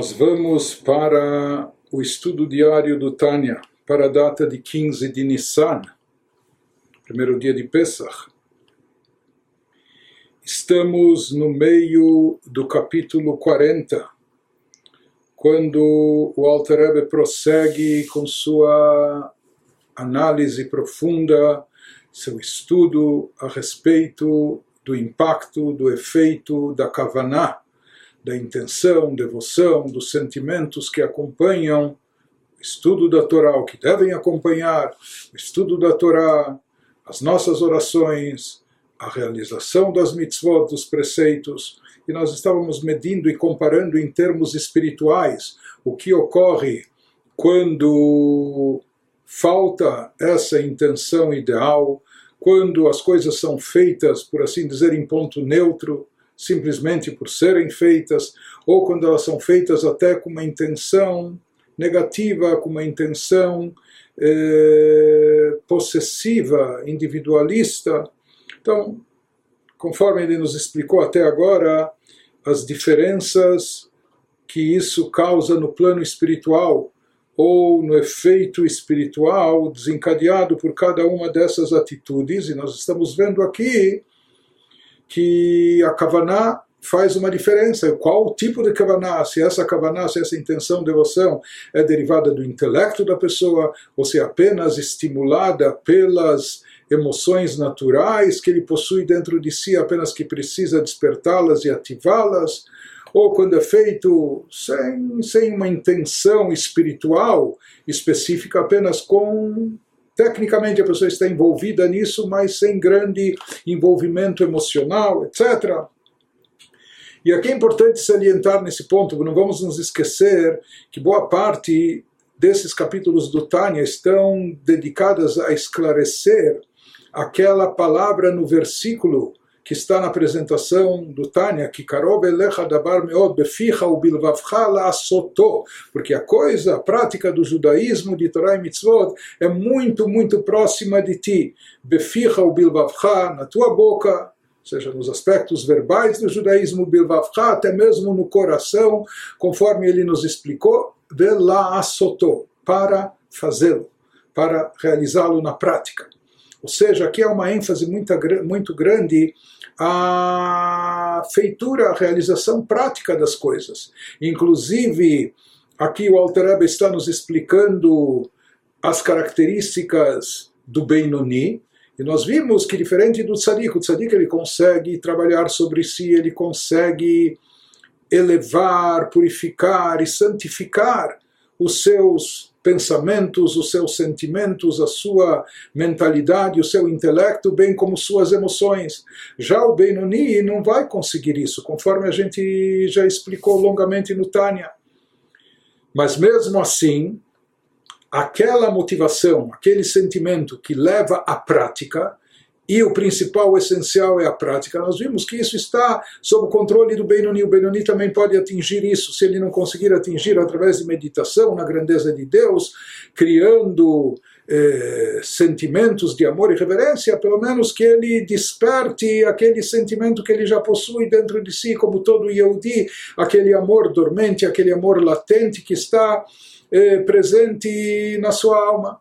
Nós vamos para o estudo diário do Tânia, para a data de 15 de Nissan, primeiro dia de Pesach. Estamos no meio do capítulo 40, quando o Alter Rebbe prossegue com sua análise profunda, seu estudo a respeito do impacto, do efeito da Kavaná, da intenção, devoção, dos sentimentos que acompanham o estudo da Torá, o que devem acompanhar o estudo da Torá, as nossas orações, a realização das mitzvot, dos preceitos, e nós estávamos medindo e comparando em termos espirituais o que ocorre quando falta essa intenção ideal, quando as coisas são feitas, por assim dizer, em ponto neutro, simplesmente por serem feitas, ou quando elas são feitas até com uma intenção negativa, com uma intenção eh, possessiva, individualista. Então, conforme ele nos explicou até agora, as diferenças que isso causa no plano espiritual ou no efeito espiritual desencadeado por cada uma dessas atitudes, e nós estamos vendo aqui que a Kavaná faz uma diferença. Qual o tipo de Kavaná? Se essa Kavaná, se essa intenção, devoção é derivada do intelecto da pessoa, ou se é apenas estimulada pelas emoções naturais que ele possui dentro de si, apenas que precisa despertá-las e ativá-las, ou quando é feito sem, sem uma intenção espiritual específica, apenas com Tecnicamente a pessoa está envolvida nisso, mas sem grande envolvimento emocional, etc. E aqui é importante salientar nesse ponto, não vamos nos esquecer que boa parte desses capítulos do Tânia estão dedicadas a esclarecer aquela palavra no versículo que está na apresentação do Tânia, que Karov elecha dabar meod beficha u bilvavcha la'asoto, porque a coisa, a prática do judaísmo de Torah e Mitzvot é muito, muito próxima de ti. Beficha u bilvavcha, na tua boca, seja nos aspectos verbais do judaísmo, bilvavcha, até mesmo no coração, conforme ele nos explicou, vela'asoto, para fazê-lo, para realizá-lo na prática. Ou seja, aqui há uma ênfase muito, muito grande a feitura, a realização prática das coisas. Inclusive, aqui o Alter está nos explicando as características do Benoni, e nós vimos que diferente do tzadik, o tzadik ele consegue trabalhar sobre si, ele consegue elevar, purificar e santificar os seus pensamentos, os seus sentimentos, a sua mentalidade, o seu intelecto, bem como suas emoções. Já o Benoni não vai conseguir isso, conforme a gente já explicou longamente no Tânia. Mas mesmo assim, aquela motivação, aquele sentimento que leva à prática, e o principal, o essencial é a prática. Nós vimos que isso está sob o controle do Benoni. O Benoni também pode atingir isso, se ele não conseguir atingir através de meditação na grandeza de Deus, criando eh, sentimentos de amor e reverência, pelo menos que ele desperte aquele sentimento que ele já possui dentro de si, como todo Yehudi, aquele amor dormente, aquele amor latente que está eh, presente na sua alma.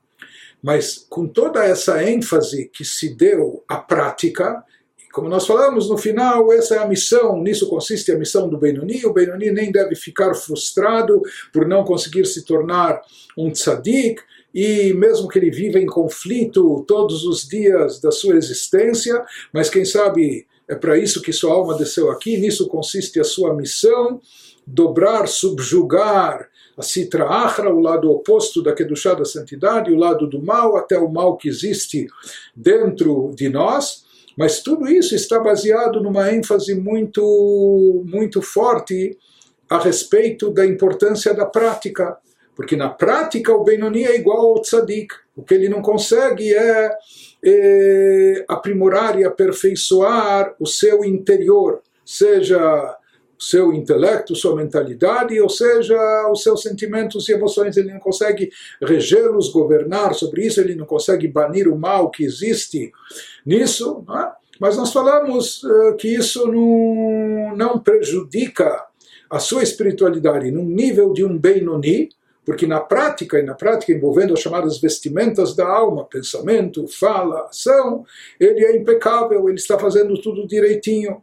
Mas com toda essa ênfase que se deu à prática, como nós falamos no final, essa é a missão, nisso consiste a missão do Benoni. O Benoni nem deve ficar frustrado por não conseguir se tornar um tzadik, e mesmo que ele viva em conflito todos os dias da sua existência, mas quem sabe é para isso que sua alma desceu aqui, nisso consiste a sua missão, dobrar, subjugar a Sitra Achra, o lado oposto da Kedushá da santidade, o lado do mal, até o mal que existe dentro de nós, mas tudo isso está baseado numa ênfase muito, muito forte a respeito da importância da prática, porque na prática o Benoni é igual ao Tzadik, o que ele não consegue é, é aprimorar e aperfeiçoar o seu interior, seja seu intelecto, sua mentalidade, ou seja, os seus sentimentos e emoções, ele não consegue regê-los, governar sobre isso, ele não consegue banir o mal que existe nisso, é? mas nós falamos uh, que isso não, não prejudica a sua espiritualidade num nível de um Benoni, porque na prática, e na prática envolvendo as chamadas vestimentas da alma, pensamento, fala, ação, ele é impecável, ele está fazendo tudo direitinho.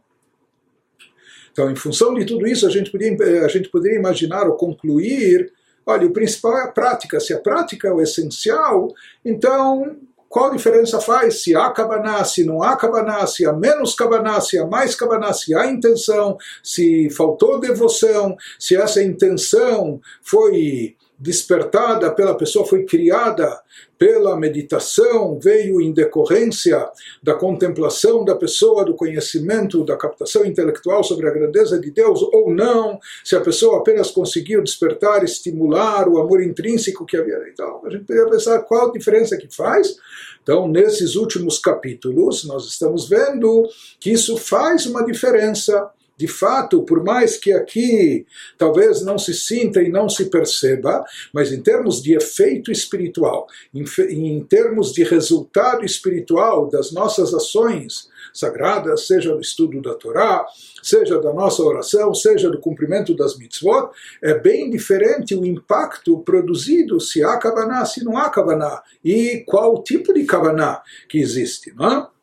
Então, em função de tudo isso, a gente, poderia, a gente poderia imaginar ou concluir: olha, o principal é a prática. Se a prática é o essencial, então qual diferença faz se há Kavaná, se não há Kavaná, se há menos Kavaná, se há mais Kavaná, se há intenção, se faltou devoção, se essa intenção foi despertada pela pessoa, foi criada pela meditação, veio em decorrência da contemplação da pessoa, do conhecimento, da captação intelectual sobre a grandeza de Deus, ou não, se a pessoa apenas conseguiu despertar, estimular o amor intrínseco que havia. Então, a gente poderia pensar qual a diferença que faz. Então, nesses últimos capítulos, nós estamos vendo que isso faz uma diferença de fato, por mais que aqui talvez não se sinta e não se perceba, mas em termos de efeito espiritual, em, em termos de resultado espiritual das nossas ações sagradas, seja do estudo da Torá, seja da nossa oração, seja do cumprimento das mitzvot, é bem diferente o impacto produzido se há kavaná, se não há kavaná, e qual tipo de kavaná que existe. Não é?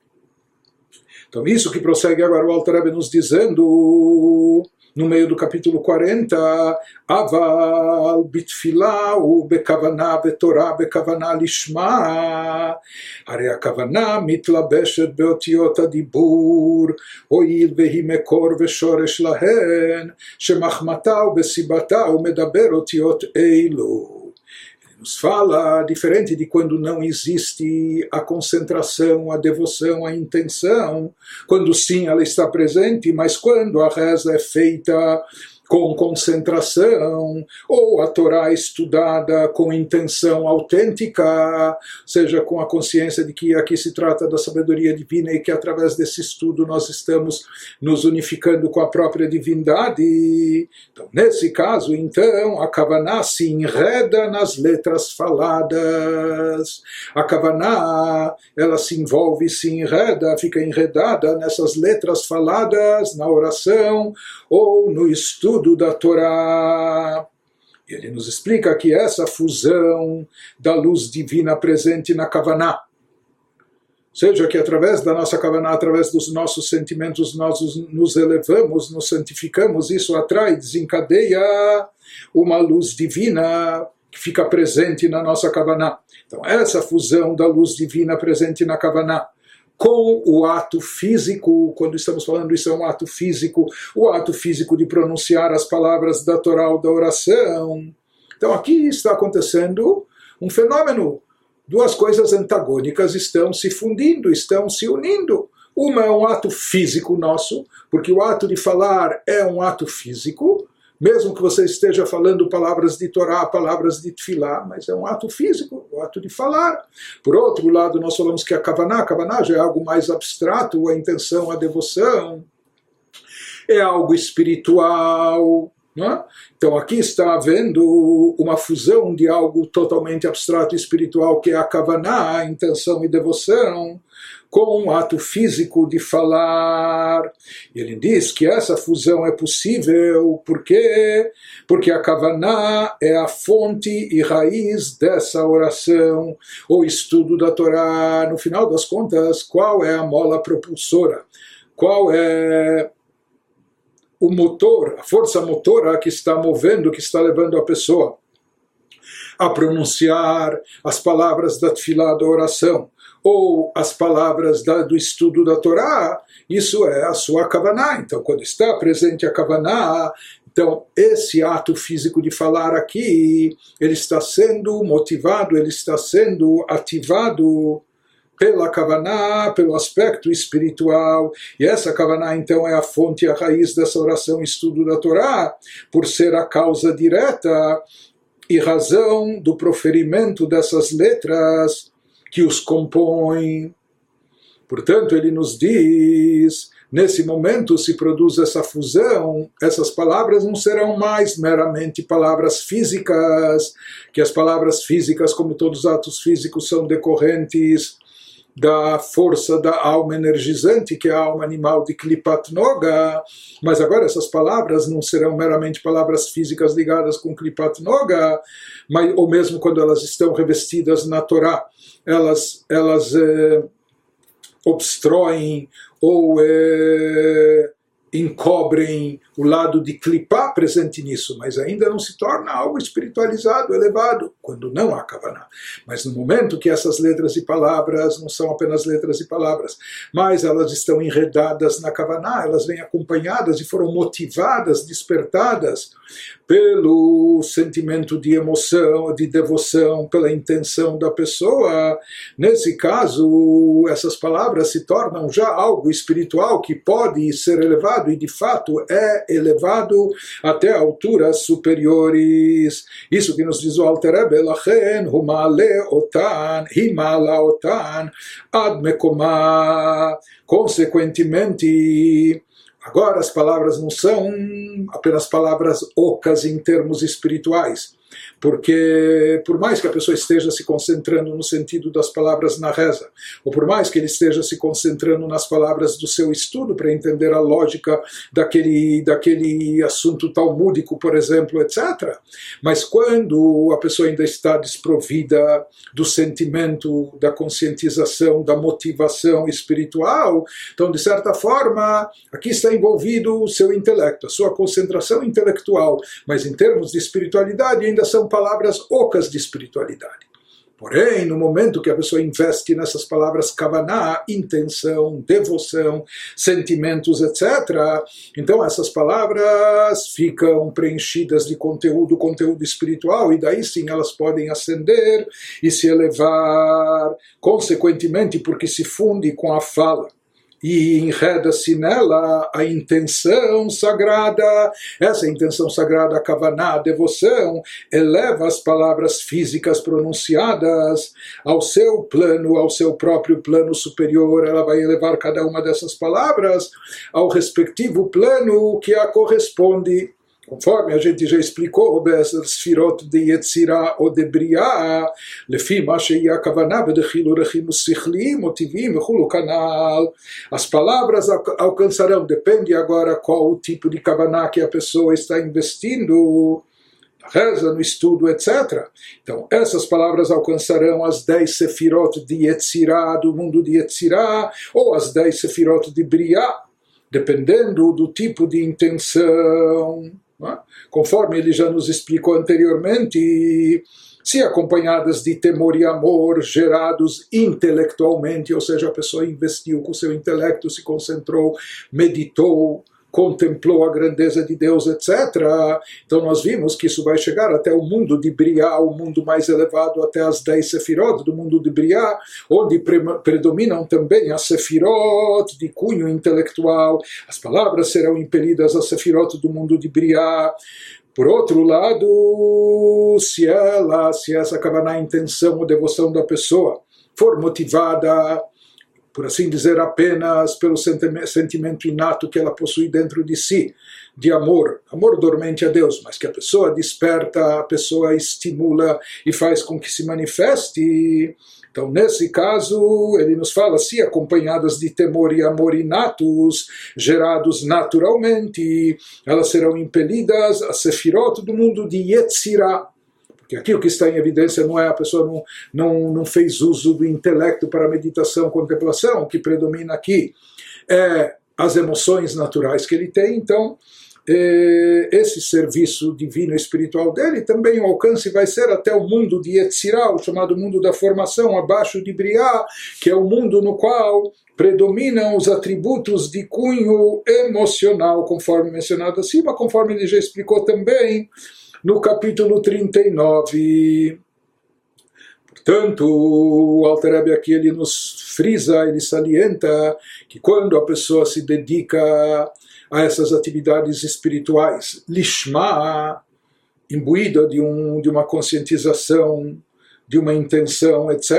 Então, isso que prossegue agora o Alter Rebbe nos dizendo no meio do capítulo 40, Aval bitfila u bekavana betorá bekavana lishma, הרי הכוונה מתלבשת באותיות הדיבור, הואיל והיא מקור ושורש להן, שמחמתה ובסיבתה ומדבר אותיות אלו. nos fala diferente de quando não existe a concentração, a devoção, a intenção, quando sim ela está presente, mas quando a reza é feita com concentração, ou a Torá estudada com intenção autêntica, seja com a consciência de que aqui se trata da sabedoria divina e que através desse estudo nós estamos nos unificando com a própria divindade. Então, nesse caso, então, a Kavaná se enreda nas letras faladas. A Kavaná, ela se envolve, se enreda, fica enredada nessas letras faladas na oração ou no estudo estudo da Torá. Ele nos explica que essa fusão da luz divina presente na Kavaná, seja que através da nossa Kavaná, através dos nossos sentimentos, nós nos elevamos, nos santificamos, isso atrai, desencadeia uma luz divina que fica presente na nossa Kavaná. Então, essa fusão da luz divina presente na Kavaná com o ato físico, quando estamos falando isso é um ato físico, o ato físico de pronunciar as palavras da Torá da oração. Então aqui está acontecendo um fenômeno. Duas coisas antagônicas estão se fundindo, estão se unindo. Uma é um ato físico nosso, porque o ato de falar é um ato físico, mesmo que você esteja falando palavras de Torá, palavras de Tfilá, mas é um ato físico, o um ato de falar. Por outro lado, nós falamos que a Kavaná, a Kavaná já é algo mais abstrato, a intenção, a devoção, é algo espiritual. É? Então aqui está havendo uma fusão de algo totalmente abstrato e espiritual, que é a Kavaná, a intenção e devoção, com um ato físico de falar. E ele diz que essa fusão é possível porque porque a Kavaná é a fonte e raiz dessa oração, ou estudo da Torá. No final das contas, qual é a mola propulsora? Qual é o motor, a força motora que está movendo, que está levando a pessoa a pronunciar as palavras da tefilá da oração ou as palavras da, do estudo da Torá, isso é a sua kavaná. Então, quando está presente a kavaná, então esse ato físico de falar aqui, ele está sendo motivado, ele está sendo ativado pela kavaná, pelo aspecto espiritual. E essa kavaná, então, é a fonte, a raiz dessa oração, estudo da Torá, por ser a causa direta e razão do proferimento dessas letras que os compõe. Portanto, ele nos diz: nesse momento se produz essa fusão, essas palavras não serão mais meramente palavras físicas, que as palavras físicas, como todos os atos físicos, são decorrentes da força da alma energizante, que é a alma animal de Klipat Noga, mas agora essas palavras não serão meramente palavras físicas ligadas com Klipat Noga, mas, ou mesmo quando elas estão revestidas na Torá, elas, elas eh, obstroem ou eh, encobrem o lado de clipar presente nisso, mas ainda não se torna algo espiritualizado, elevado, quando não há Kavaná. Mas no momento que essas letras e palavras não são apenas letras e palavras, mas elas estão enredadas na Kavaná, elas vêm acompanhadas e foram motivadas, despertadas pelo sentimento de emoção, de devoção, pela intenção da pessoa. Nesse caso, essas palavras se tornam já algo espiritual que pode ser elevado e de fato é elevado até alturas superiores. Isso que nos diz o Alter Rebbe, Humale Otan, Himala Otan, Ad Mekomah. Consequentemente, Agora, as palavras não são apenas palavras ocas em termos espirituais porque por mais que a pessoa esteja se concentrando no sentido das palavras na reza, ou por mais que ele esteja se concentrando nas palavras do seu estudo para entender a lógica daquele, daquele assunto talmúdico, por exemplo, etc. Mas quando a pessoa ainda está desprovida do sentimento, da conscientização, da motivação espiritual, então, de certa forma, aqui está envolvido o seu intelecto, a sua concentração intelectual, mas em termos de espiritualidade ainda são palavras ocas de espiritualidade. Porém, no momento que a pessoa investe nessas palavras kavaná, intenção, devoção, sentimentos, etc., então essas palavras ficam preenchidas de conteúdo, conteúdo espiritual, e daí sim elas podem ascender e se elevar, consequentemente, porque se funde com a fala e enreda-se nela a intenção sagrada. Essa intenção sagrada, a kavaná, a devoção, eleva as palavras físicas pronunciadas ao seu plano, ao seu próprio plano superior. Ela vai elevar cada uma dessas palavras ao respectivo plano que a corresponde. Conforme a gente já explicou, Sfirot de Yetzirah ou de Briah, Lefi Masheia Kavaná, Bedechilo Rechim Sichlim, Motivim, Hulu Canal. As palavras alcançarão, depende agora qual o tipo de Kavaná que a pessoa está investindo reza, no estudo, etc. Então, essas palavras alcançarão as dez sefirot de yetzira do mundo de yetzira ou as dez sefirot de briá, dependendo do tipo de intenção. É? Conforme ele já nos explicou anteriormente, se acompanhadas de temor e amor gerados intelectualmente, ou seja, a pessoa investiu com seu intelecto, se concentrou, meditou, contemplou a grandeza de Deus, etc. Então nós vimos que isso vai chegar até o mundo de Briá, o mundo mais elevado, até as dez sefirot do mundo de Briá, onde pre predominam também as sefirot de cunho intelectual. As palavras serão impelidas às sefirot do mundo de Briá. Por outro lado, se ela, se essa acabar na intenção ou devoção da pessoa for motivada por assim dizer, apenas pelo sentimento inato que ela possui dentro de si, de amor, amor dormente a Deus, mas que a pessoa desperta, a pessoa estimula e faz com que se manifeste. Então, nesse caso, ele nos fala se acompanhadas de temor e amor inatos, gerados naturalmente, elas serão impelidas a sefirot do mundo de Yetzirah, porque aqui o que está em evidência não é a pessoa não, não, não fez uso do intelecto para meditação, contemplação, o que predomina aqui é as emoções naturais que ele tem, então eh, esse serviço divino espiritual dele também o alcance vai ser até o mundo de Yetzirah, o chamado mundo da formação, abaixo de Briah, que é o mundo no qual predominam os atributos de cunho emocional, conforme mencionado acima, conforme ele já explicou também no capítulo 39. Portanto, o Alter aqui ele nos frisa, ele salienta que quando a pessoa se dedica a essas atividades espirituais, lishma, imbuída de, um, de uma conscientização de uma intenção, etc.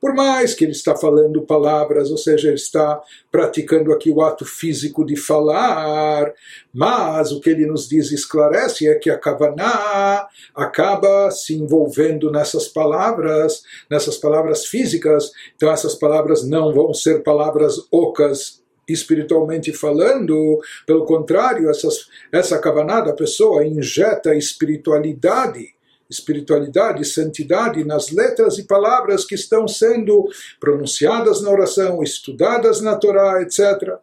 Por mais que ele está falando palavras, ou seja, ele está praticando aqui o ato físico de falar, mas o que ele nos diz esclarece é que a Kavaná acaba se envolvendo nessas palavras, nessas palavras físicas, então essas palavras não vão ser palavras ocas espiritualmente falando, pelo contrário, essas, essa Kavaná da pessoa injeta espiritualidade espiritualidade, santidade nas letras e palavras que estão sendo pronunciadas na oração, estudadas na Torá, etc.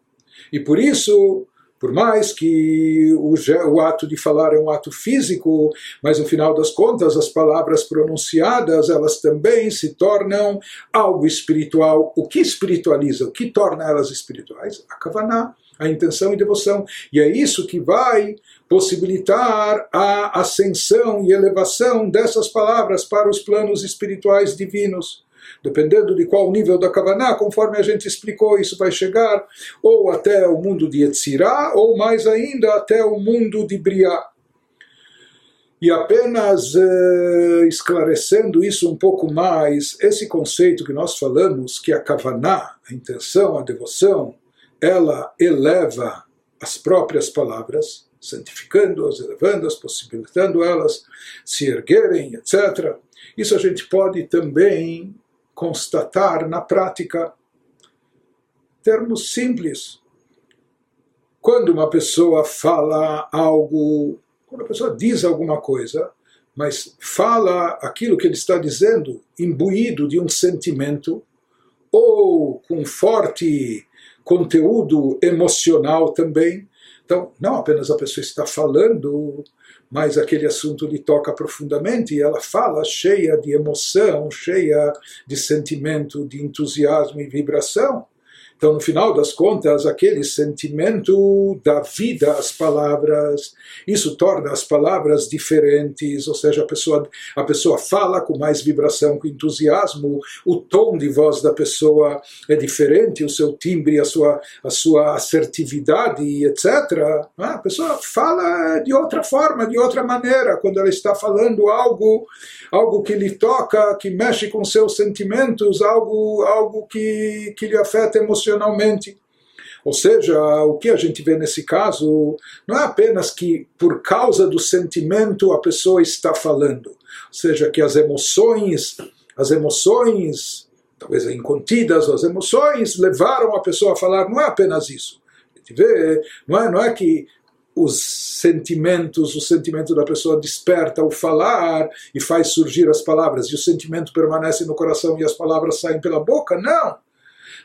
E por isso, por mais que o, o, ato de falar é um ato físico, mas no final das contas as palavras pronunciadas elas também se tornam algo espiritual. O que espiritualiza, o que torna elas espirituais? A Kavaná, a intenção e devoção. E é isso que vai possibilitar a ascensão e elevação dessas palavras para os planos espirituais divinos. Dependendo de qual nível da Kavaná, conforme a gente explicou, isso vai chegar ou até o mundo de Yetzirah, ou mais ainda até o mundo de Briah. E apenas eh, esclarecendo isso um pouco mais, esse conceito que nós falamos, que a Kavaná, a intenção, a devoção, ela eleva as próprias palavras, santificando-as, elevando-as, possibilitando elas se erguerem, etc. Isso a gente pode também constatar na prática. Termos simples. Quando uma pessoa fala algo, quando a pessoa diz alguma coisa, mas fala aquilo que ele está dizendo imbuído de um sentimento ou com forte conteúdo emocional também, então, não apenas a pessoa está falando, mas aquele assunto lhe toca profundamente e ela fala cheia de emoção, cheia de sentimento, de entusiasmo e vibração. Então, no final das contas, aquele sentimento dá vida às palavras, isso torna as palavras diferentes, ou seja, a pessoa, a pessoa fala com mais vibração, com entusiasmo, o tom de voz da pessoa é diferente, o seu timbre, a sua, a sua assertividade, etc. Ah, a pessoa fala de outra forma, de outra maneira, quando ela está falando algo, algo que lhe toca, que mexe com seus sentimentos, algo, algo que, que lhe afeta emocionalmente Ou seja, o que a gente vê nesse caso não é apenas que por causa do sentimento a pessoa está falando, ou seja, que as emoções, as emoções, talvez incontidas, as emoções levaram a pessoa a falar, não é apenas isso. A gente vê, não é, não é que os sentimentos, o sentimento da pessoa desperta o falar e faz surgir as palavras, e o sentimento permanece no coração e as palavras saem pela boca, não.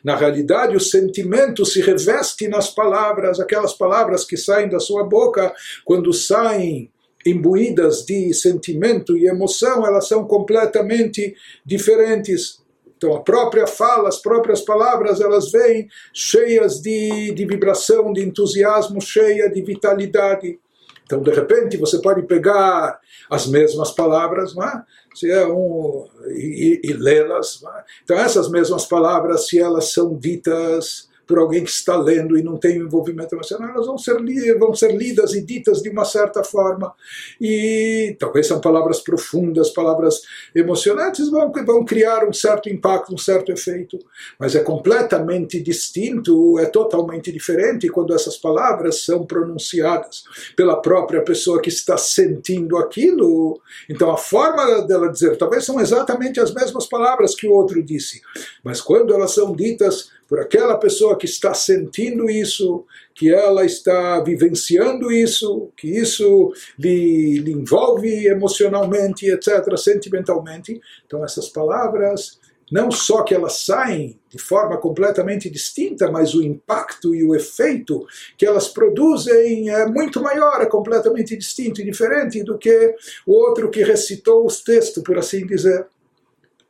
Na realidade, o sentimento se reveste nas palavras, aquelas palavras que saem da sua boca, quando saem imbuídas de sentimento e emoção, elas são completamente diferentes. Então, a própria fala, as próprias palavras, elas vêm cheias de, de vibração, de entusiasmo, cheia de vitalidade. Então, de repente, você pode pegar as mesmas palavras, não é? Se é um, e, e lê-las. Então, essas mesmas palavras, se elas são ditas por alguém que está lendo e não tem envolvimento emocional, elas vão ser, vão ser lidas e ditas de uma certa forma. E talvez são palavras profundas, palavras emocionantes, vão, vão criar um certo impacto, um certo efeito. Mas é completamente distinto, é totalmente diferente quando essas palavras são pronunciadas pela própria pessoa que está sentindo aquilo. Então a forma dela dizer, talvez são exatamente as mesmas palavras que o outro disse, mas quando elas são ditas por aquela pessoa que está sentindo isso, que ela está vivenciando isso, que isso lhe, lhe envolve emocionalmente, etc., sentimentalmente. Então, essas palavras, não só que elas saem de forma completamente distinta, mas o impacto e o efeito que elas produzem é muito maior, é completamente distinto e diferente do que o outro que recitou os textos, por assim dizer.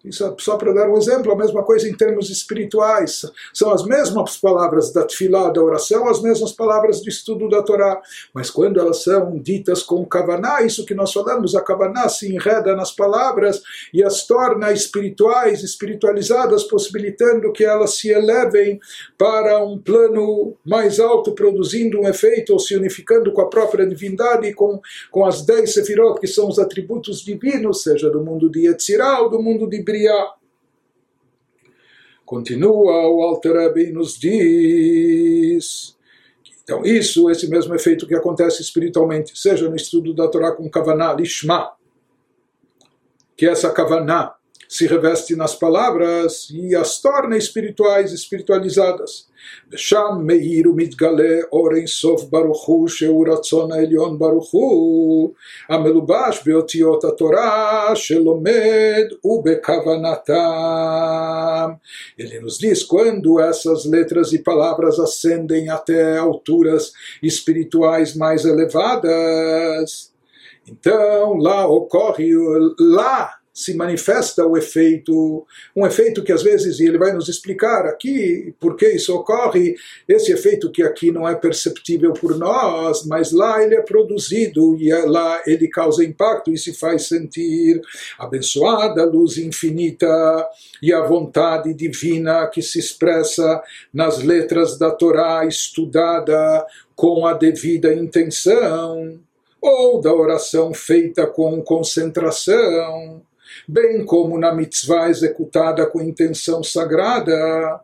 Isso, só para dar um exemplo, a mesma coisa em termos espirituais. São as mesmas palavras da tefilá, da oração, as mesmas palavras do estudo da Torá. Mas quando elas são ditas com kavaná, isso que nós falamos, a kavaná se enreda nas palavras e as torna espirituais, espiritualizadas, possibilitando que elas se elevem para um plano mais alto, produzindo um efeito ou se unificando com a própria divindade, com, com as dez sefirot, que são os atributos divinos, seja do mundo de Yetzirah ou do mundo de Briah. Continua o Alter nos diz. Então, isso, esse mesmo efeito que acontece espiritualmente, seja no estudo da Torá com Kavaná, Lishma, que essa Kavaná se reveste nas palavras e as torna espirituais, espiritualizadas. ושם מאיר ומתגלה אור אינסוף ברוך הוא שהוא רצון העליון ברוך הוא המלובש באותיות התורה שלומד ובכוונתם. Ele nos diz quando essas letras e palavras ascendem até alturas espirituais mais elevadas. Então lá ocorre, lá se manifesta o efeito, um efeito que às vezes, e ele vai nos explicar aqui por que isso ocorre, esse efeito que aqui não é perceptível por nós, mas lá ele é produzido e é lá ele causa impacto e se faz sentir abençoada a luz infinita e a vontade divina que se expressa nas letras da Torá estudada com a devida intenção ou da oração feita com concentração bem como na mitzvah executada com intenção sagrada,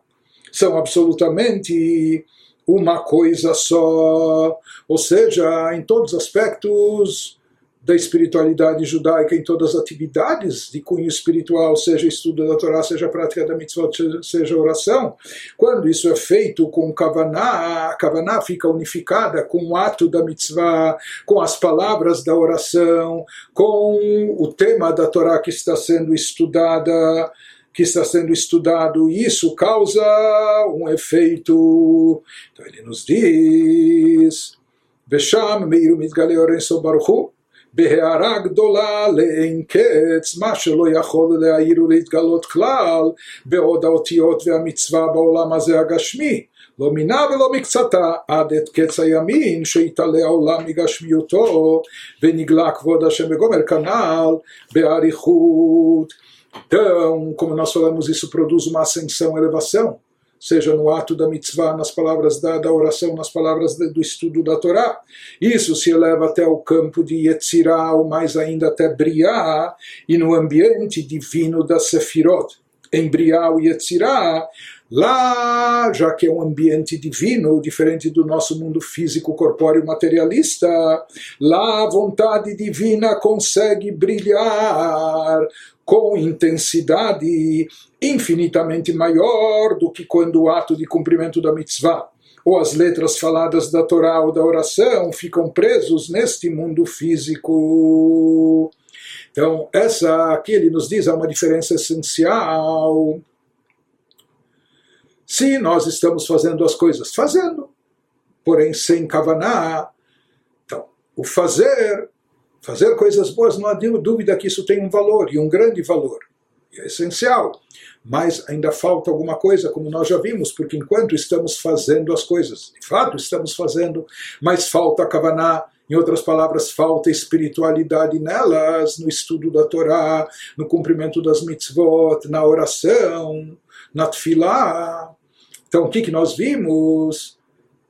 são absolutamente uma coisa só. Ou seja, em todos os aspectos, da espiritualidade judaica em todas as atividades de cunho espiritual, seja estudo da Torá, seja prática da mitzvot, seja oração, quando isso é feito com kavaná, a kavaná fica unificada com o ato da mitzvah, com as palavras da oração, com o tema da Torá que está sendo estudada, que está sendo estudado, e isso causa um efeito. Então ele nos diz, Vesham meiru mitgale orenso baruchu, בהערה גדולה לאין קץ, מה שלא יכול להעיר ולהתגלות כלל, בעוד האותיות והמצווה בעולם הזה הגשמי. לא מינה ולא מקצתה, עד את קץ הימין שיתעלה העולם מגשמיותו, ונגלה כבוד השם וגומר, כנ"ל באריכות. Então, como nós falamos, isso produz uma ascensão, elevação seja no ato da mitzvah, nas palavras da, da oração, nas palavras do estudo da Torá. Isso se eleva até o campo de Yetzirah, ou mais ainda até Briah, e no ambiente divino da Sefirot. Em Briah e Yetzirah, Lá, já que é um ambiente divino, diferente do nosso mundo físico, corpóreo, materialista, lá a vontade divina consegue brilhar com intensidade infinitamente maior do que quando o ato de cumprimento da mitzvah ou as letras faladas da Torá ou da oração ficam presos neste mundo físico. Então, essa aqui ele nos diz é uma diferença essencial. Se nós estamos fazendo as coisas, fazendo, porém sem kavaná, então, o fazer Fazer coisas boas, não há dúvida que isso tem um valor, e um grande valor, e é essencial. Mas ainda falta alguma coisa, como nós já vimos, porque enquanto estamos fazendo as coisas, de fato estamos fazendo, mas falta Kavaná, em outras palavras, falta espiritualidade nelas, no estudo da Torá, no cumprimento das mitzvot, na oração, na tefilá. Então, o que, que nós vimos?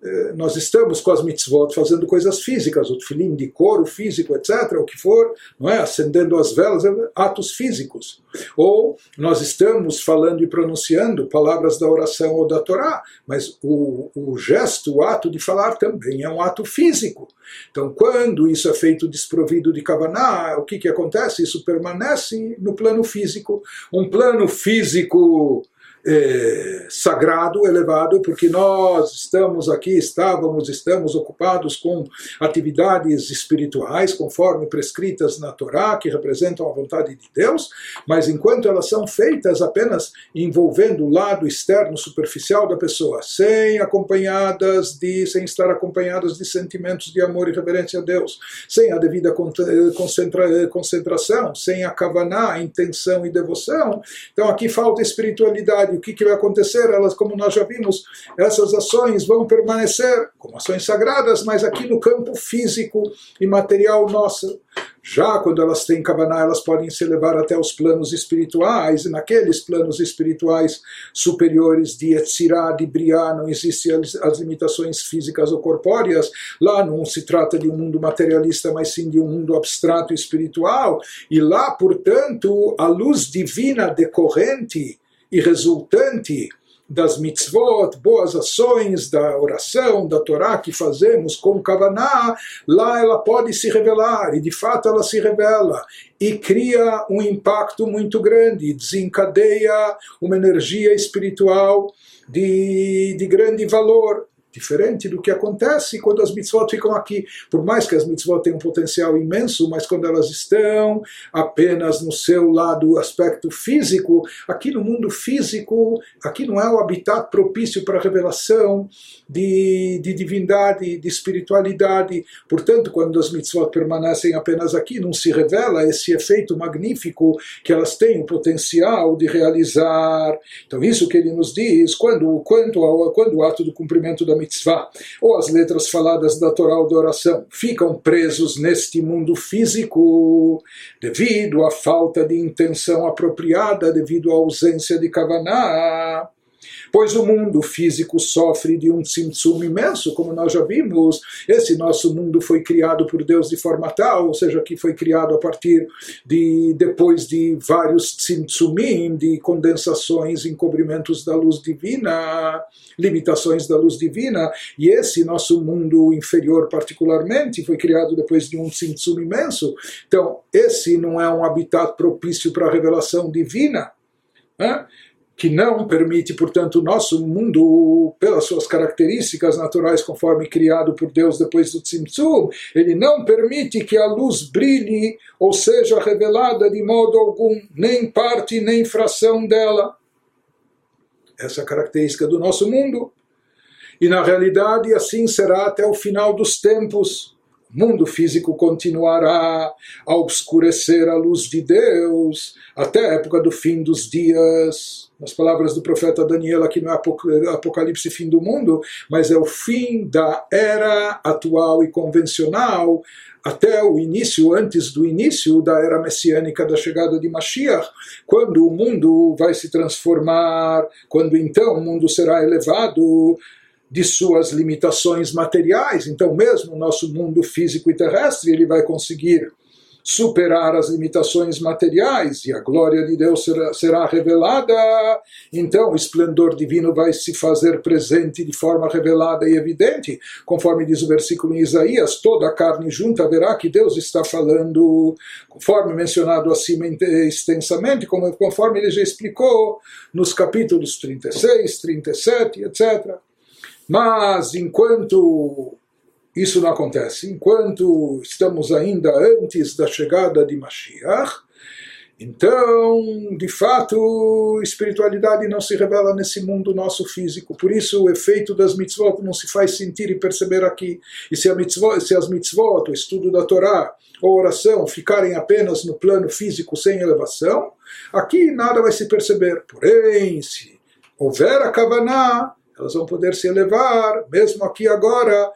Eh, nós estamos com as mitzvot fazendo coisas físicas, o tefilim de couro físico, etc., o que for, não é? acendendo as velas, atos físicos. Ou nós estamos falando e pronunciando palavras da oração ou da Torá, mas o, o gesto, o ato de falar também é um ato físico. Então, quando isso é feito desprovido de Kavaná, o que, que acontece? Isso permanece no plano físico. Um plano físico é, sagrado, elevado, porque nós estamos aqui, estávamos, estamos ocupados com atividades espirituais, conforme prescritas na Torá, que representam a vontade de Deus, mas enquanto elas são feitas apenas envolvendo o lado externo, superficial da pessoa, sem acompanhadas de, sem estar acompanhadas de sentimentos de amor e reverência a Deus, sem a devida concentra, concentração, sem a kavaná, intenção e devoção, então aqui falta espiritualidade o que, que vai acontecer? Elas, como nós já vimos, essas ações vão permanecer como ações sagradas, mas aqui no campo físico e material nosso. Já quando elas têm Kavaná, elas podem se levar até os planos espirituais, e naqueles planos espirituais superiores de Etzirá, de Briá, não existem as, as, limitações físicas ou corpóreas. Lá não se trata de um mundo materialista, mas sim de um mundo abstrato espiritual. E lá, portanto, a luz divina decorrente e resultante das mitzvot, boas ações, da oração, da Torá que fazemos com Kavaná, lá ela pode se revelar, e de fato ela se revela, e cria um impacto muito grande, desencadeia uma energia espiritual de, de grande valor diferente do que acontece quando as mitzvot ficam aqui. Por mais que as mitzvot tenham um potencial imenso, mas quando elas estão apenas no seu lado, aspecto físico, aqui no mundo físico, aqui não é o habitat propício para a revelação de, de divindade, de espiritualidade. Portanto, quando as mitzvot permanecem apenas aqui, não se revela esse efeito magnífico que elas têm o potencial de realizar. Então, isso que ele nos diz, quando, quando, quando o ato do cumprimento da mitzvah, ou as letras faladas da Torá ou da oração, ficam presos neste mundo físico devido à falta de intenção apropriada, devido à ausência de kavaná pois o mundo físico sofre de um tzimtzum imenso, como nós já vimos. Esse nosso mundo foi criado por Deus de forma tal, ou seja, que foi criado a partir de depois de vários tzimtzumim, de condensações, encobrimentos da luz divina, limitações da luz divina, e esse nosso mundo inferior particularmente foi criado depois de um tzimtzum imenso. Então, esse não é um habitat propício para a revelação divina. Né? Que não permite, portanto, o nosso mundo, pelas suas características naturais, conforme criado por Deus depois do Tzimtzum, ele não permite que a luz brilhe ou seja revelada de modo algum, nem parte nem fração dela. Essa é a característica do nosso mundo. E na realidade, assim será até o final dos tempos mundo físico continuará a obscurecer a luz de Deus até a época do fim dos dias. Nas palavras do profeta Daniel, aqui no é Apocalipse fim do mundo, mas é o fim da era atual e convencional até o início, antes do início da era messiânica da chegada de Mashiach, quando o mundo vai se transformar, quando então o mundo será elevado de suas limitações materiais. Então, mesmo o nosso mundo físico e terrestre, ele vai conseguir superar as limitações materiais e a glória de Deus será, será, revelada, então o esplendor divino vai se fazer presente de forma revelada e evidente, conforme diz o versículo em Isaías: toda a carne junta verá que Deus está falando, conforme mencionado acima extensamente, conforme ele já explicou nos capítulos 36, 37, etc. Mas enquanto isso não acontece, enquanto estamos ainda antes da chegada de Mashiach, então, de fato, espiritualidade não se revela nesse mundo nosso físico. Por isso, o efeito das mitzvot não se faz sentir e perceber aqui. E se, mitzvot, se as mitzvot, o estudo da Torá ou oração, ficarem apenas no plano físico sem elevação, aqui nada vai se perceber. Porém, se houver a Kavaná, elas vão poder se elevar, mesmo aqui agora,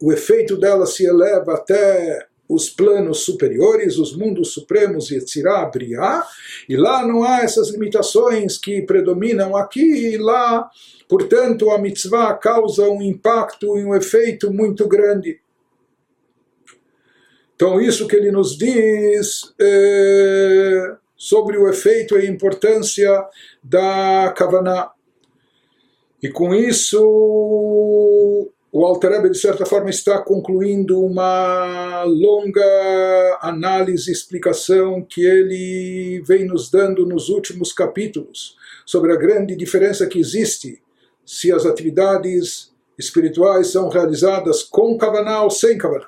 o efeito delas se eleva até os planos superiores, os mundos supremos, Yetzirah, Briá, e lá não há essas limitações que predominam aqui e lá, portanto a mitzvah causa um impacto e um efeito muito grande. Então isso que ele nos diz é, sobre o efeito e importância da Kavaná. E com isso, o Alter Rebbe, de certa forma, está concluindo uma longa análise, explicação que ele vem nos dando nos últimos capítulos sobre a grande diferença que existe se as atividades espirituais são realizadas com Kavaná ou sem Kavaná.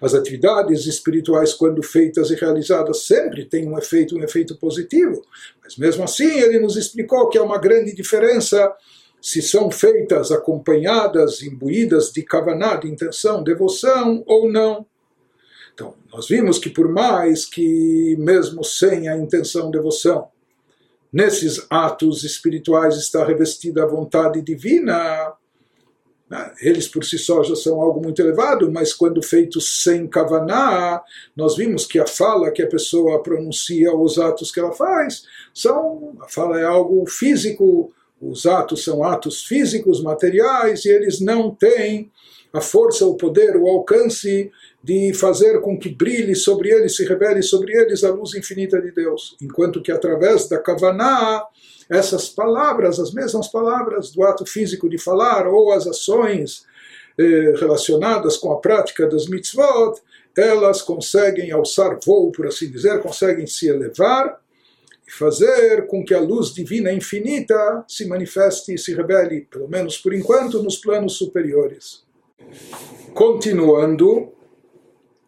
As atividades espirituais, quando feitas e realizadas, sempre têm um efeito, um efeito positivo. Mas mesmo assim, ele nos explicou que há uma grande diferença se são feitas acompanhadas, imbuídas de Kavaná, de intenção, devoção ou não. Então, nós vimos que por mais que, mesmo sem a intenção, devoção, nesses atos espirituais está revestida a vontade divina, né? Eles por si só já são algo muito elevado, mas quando feitos sem kavaná, nós vimos que a fala que a pessoa pronuncia, os atos que ela faz, são a fala é algo físico, os atos são atos físicos, materiais, e eles não têm a força, o poder, o alcance de fazer com que brilhe sobre eles, se revele sobre eles a luz infinita de Deus. Enquanto que através da kavaná, essas palavras, as mesmas palavras do ato físico de falar ou as ações eh, relacionadas com a prática das mitzvot, elas conseguem alçar voo, por assim dizer, conseguem se elevar e fazer com que a luz divina infinita se manifeste e se revele, pelo menos por enquanto, nos planos superiores. Continuando,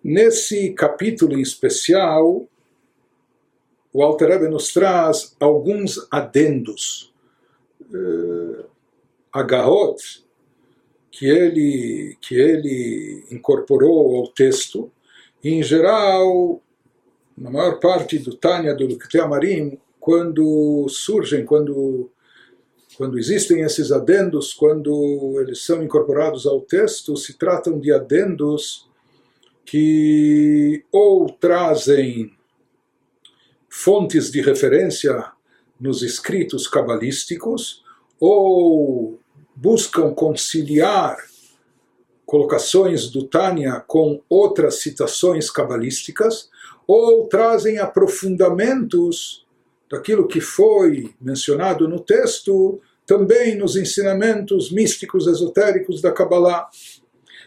nesse capítulo em especial, o Alter nos traz alguns adendos, uh, agarrot, que ele, que ele incorporou ao texto, e em geral, na maior parte do Tânia, do Luktei Amarim, quando surgem, quando, quando existem esses adendos, quando eles são incorporados ao texto, se tratam de adendos que ou trazem fontes de referência nos escritos cabalísticos ou buscam conciliar colocações do Tânia com outras citações cabalísticas ou trazem aprofundamentos daquilo que foi mencionado no texto também nos ensinamentos místicos esotéricos da Kabbalah.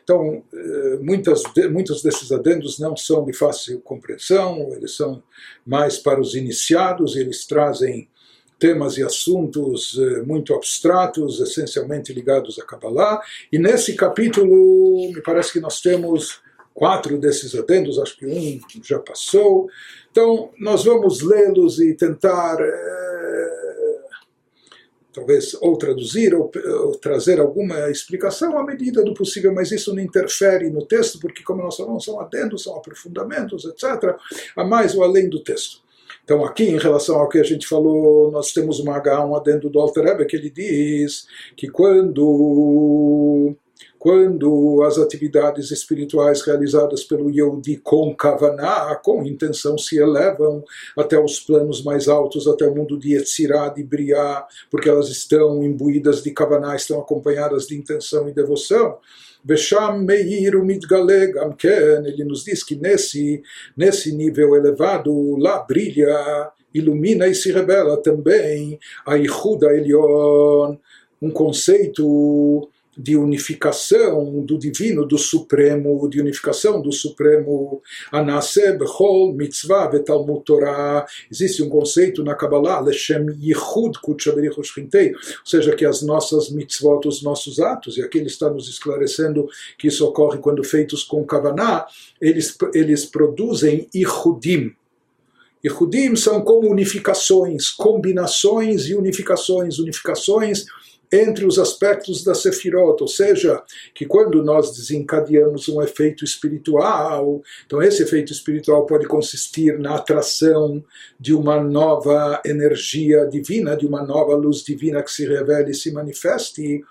Então, eh, muitas, muitos desses adendos não são de fácil compreensão, eles são mais para os iniciados, eles trazem temas e assuntos eh, muito abstratos, essencialmente ligados a Kabbalah. E nesse capítulo, me parece que nós temos quatro desses adendos, acho que um já passou. Então, nós vamos lê-los e tentar. Eh, talvez ou traduzir ou, ou, trazer alguma explicação à medida do possível, mas isso não interfere no texto, porque, como nós falamos, são adendos, são aprofundamentos, etc., a mais ou além do texto. Então, aqui, em relação ao que a gente falou, nós temos uma H, um adendo do Alter Rebbe, que ele diz que quando quando as atividades espirituais realizadas pelo Yehudi com Kavaná, com intenção, se elevam até os planos mais altos, até o mundo de Yetzirah, de Briah, porque elas estão imbuídas de Kavaná, estão acompanhadas de intenção e devoção. Vesham Meir Gamken, ele nos diz que nesse, nesse nível elevado, lá brilha, ilumina e se revela também a Ihuda Elion, um conceito de unificação do divino, do supremo, de unificação do supremo. Anase bechol mitzvah vetalmud Torah. Existe um conceito na Kabbalah, leshem yichud kutshaberich ou seja, que as nossas mitzvot, os nossos atos, e aqui ele está nos esclarecendo que isso ocorre quando feitos com Kavaná, eles, eles produzem ichudim. Ichudim são como unificações, combinações e unificações, unificações entre os aspectos da Sefirot, ou seja, que quando nós desencadeamos um efeito espiritual, então esse efeito espiritual pode consistir na atração de uma nova energia divina, de uma nova luz divina que se revele e se manifeste,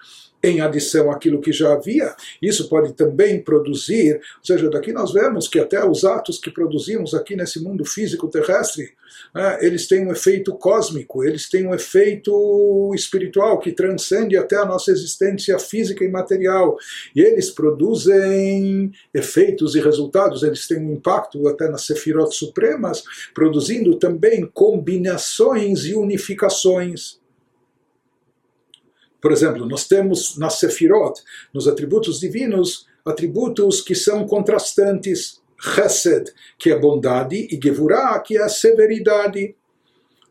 em adição àquilo que já havia. Isso pode também produzir, ou seja, daqui nós vemos que até os atos que produzimos aqui nesse mundo físico terrestre, né, eles têm um efeito cósmico, eles têm um efeito espiritual que transcende até a nossa existência física e material. E eles produzem efeitos e resultados, eles têm um impacto até nas sefirot supremas, produzindo também combinações e unificações. Por exemplo, nós temos na Sefirot, nos atributos divinos, atributos que são contrastantes. Chesed, que é bondade, e Gevurah, que é a severidade.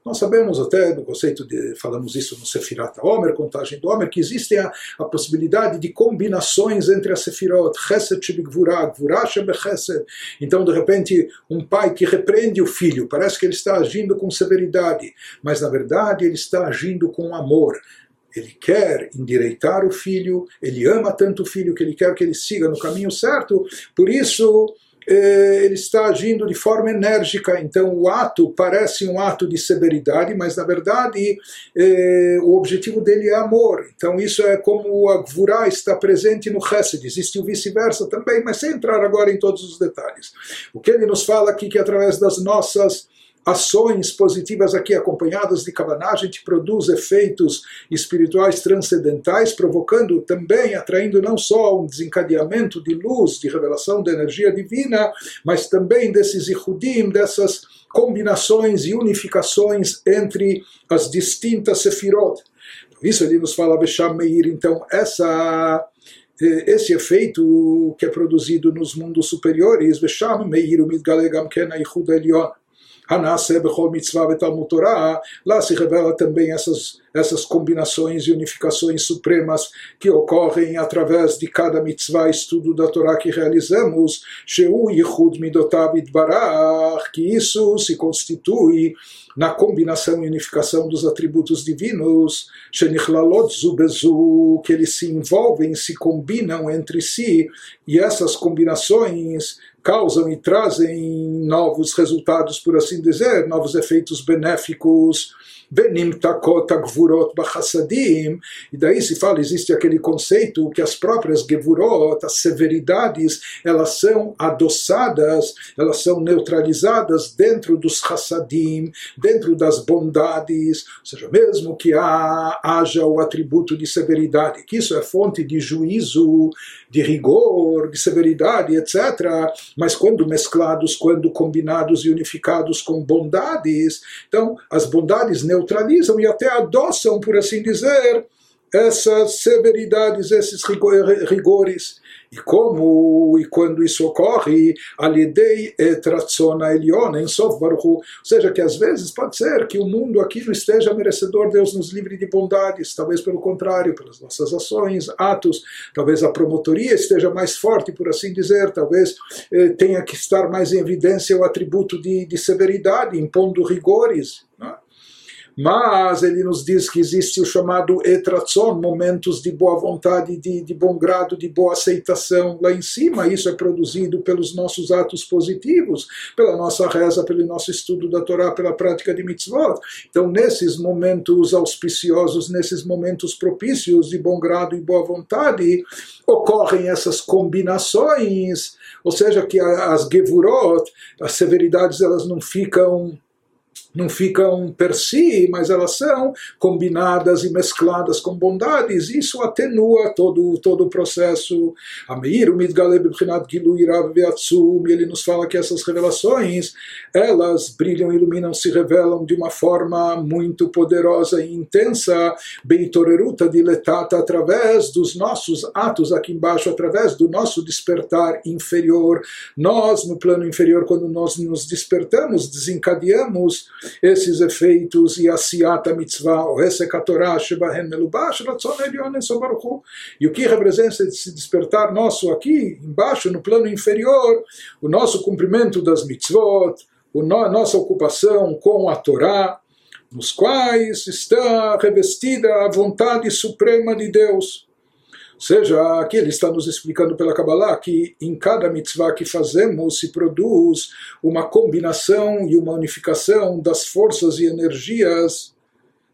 Nós sabemos até no conceito de, falamos isso no Sefirat Homer, contagem do Homer, que existe a, a possibilidade de combinações entre as Sefirot, Chesed Shebigvurah, Gvurah Shebechesed. Então, de repente, um pai que repreende o filho, parece que ele está agindo com severidade, mas na verdade ele está agindo com amor. Ele quer endireitar o filho, ele ama tanto o filho que ele quer que ele siga no caminho certo, por isso eh, ele está agindo de forma enérgica, então o ato parece um ato de severidade, mas na verdade eh, o objetivo dele é amor. Então isso é como a Gvurá está presente no Hesed, existe o vice-versa também, mas sem entrar agora em todos os detalhes. O que ele nos fala aqui que através das nossas ações positivas aqui acompanhadas de Kavaná, a gente produz efeitos espirituais transcendentais, provocando também, atraindo não só um desencadeamento de luz, de revelação da energia divina, mas também desses ihudim, dessas combinações e unificações entre as distintas sefirot. Isso ele nos fala Besham Meir, então essa esse efeito que é produzido nos mundos superiores, Besham Meir, Umidgalegam Ken Aichud Elion, Hanase Bechol Mitzvah lá se revela também essas, essas combinações e unificações supremas que ocorrem através de cada mitzvah estudo da Torá que realizamos, Sheu Yichud que isso se constitui na combinação e unificação dos atributos divinos, que eles se envolvem, se combinam entre si, e essas combinações causam e trazem novos resultados, por assim dizer, novos efeitos benéficos Benim takot gvurot bachassadim, e daí se fala, existe aquele conceito que as próprias gevurot, as severidades, elas são adoçadas, elas são neutralizadas dentro dos chassadim, dentro das bondades, ou seja, mesmo que há, haja o atributo de severidade, que isso é fonte de juízo, de rigor, de severidade, etc., mas quando mesclados, quando combinados e unificados com bondades, então as bondades neutralizadas neutralizam e até adoçam, por assim dizer, essas severidades, esses rigores. E como e quando isso ocorre, alidei etratzona eliona em sof ou seja, que às vezes pode ser que o mundo aqui não esteja merecedor, Deus nos livre de bondades, talvez pelo contrário, pelas nossas ações, atos, talvez a promotoria esteja mais forte, por assim dizer, talvez eh, tenha que estar mais em evidência o atributo de, de severidade, impondo rigores. Não é? Mas ele nos diz que existe o chamado etratson, momentos de boa vontade, de, de bom grado, de boa aceitação lá em cima. Isso é produzido pelos nossos atos positivos, pela nossa reza, pelo nosso estudo da Torá, pela prática de mitzvot. Então, nesses momentos auspiciosos, nesses momentos propícios de bom grado e boa vontade, ocorrem essas combinações, ou seja, que as gevurot, as severidades, elas não ficam não ficam per si, mas elas são combinadas e mescladas com bondades, isso atenua todo, todo o processo. Ameir, ele nos fala que essas revelações, elas brilham, iluminam, se revelam de uma forma muito poderosa e intensa, beitoreruta diletata, através dos nossos atos aqui embaixo, através do nosso despertar inferior. Nós, no plano inferior, quando nós nos despertamos, desencadeamos esses efeitos e a siata mitzvah, o. E o que representa esse despertar nosso aqui, embaixo, no plano inferior, o nosso cumprimento das mitzvot, a nossa ocupação com a Torá, nos quais está revestida a vontade suprema de Deus. Ou seja, aqui ele está nos explicando pela Kabbalah que em cada mitzvah que fazemos se produz uma combinação e uma unificação das forças e energias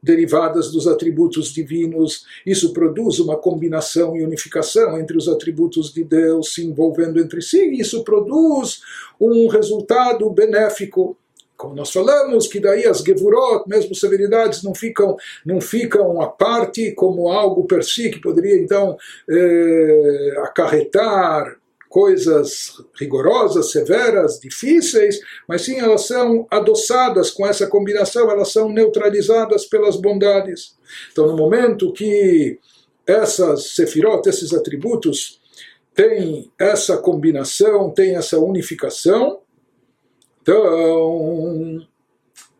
derivadas dos atributos divinos. Isso produz uma combinação e unificação entre os atributos de Deus se envolvendo entre si. Isso produz um resultado benéfico como nós falamos, que daí as gevurot, mesmo severidades, não ficam, não ficam à parte como algo per si, que poderia então eh, acarretar coisas rigorosas, severas, difíceis, mas sim elas são adoçadas com essa combinação, elas são neutralizadas pelas bondades. Então, no momento que essas sefirot, esses atributos, têm essa combinação, têm essa unificação, então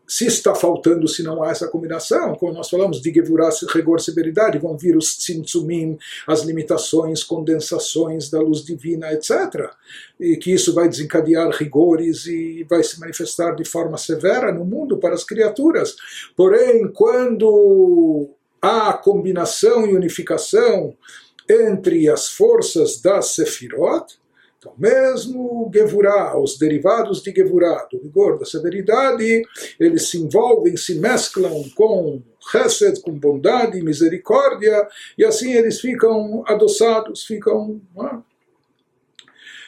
se está faltando, se não há essa combinação, como nós falamos de Gevurah, rigor, severidade, vão vir os tzimtzumim, as limitações, condensações da luz divina, etc. E que isso vai desencadear rigores e vai se manifestar de forma severa no mundo para as criaturas. Porém, quando há combinação e unificação entre as forças das Sefirot, então, mesmo Gevurah, os derivados de Gevurah, do rigor, da severidade, eles se envolvem, se mesclam com Chesed, com bondade, misericórdia, e assim eles ficam adoçados, ficam. É?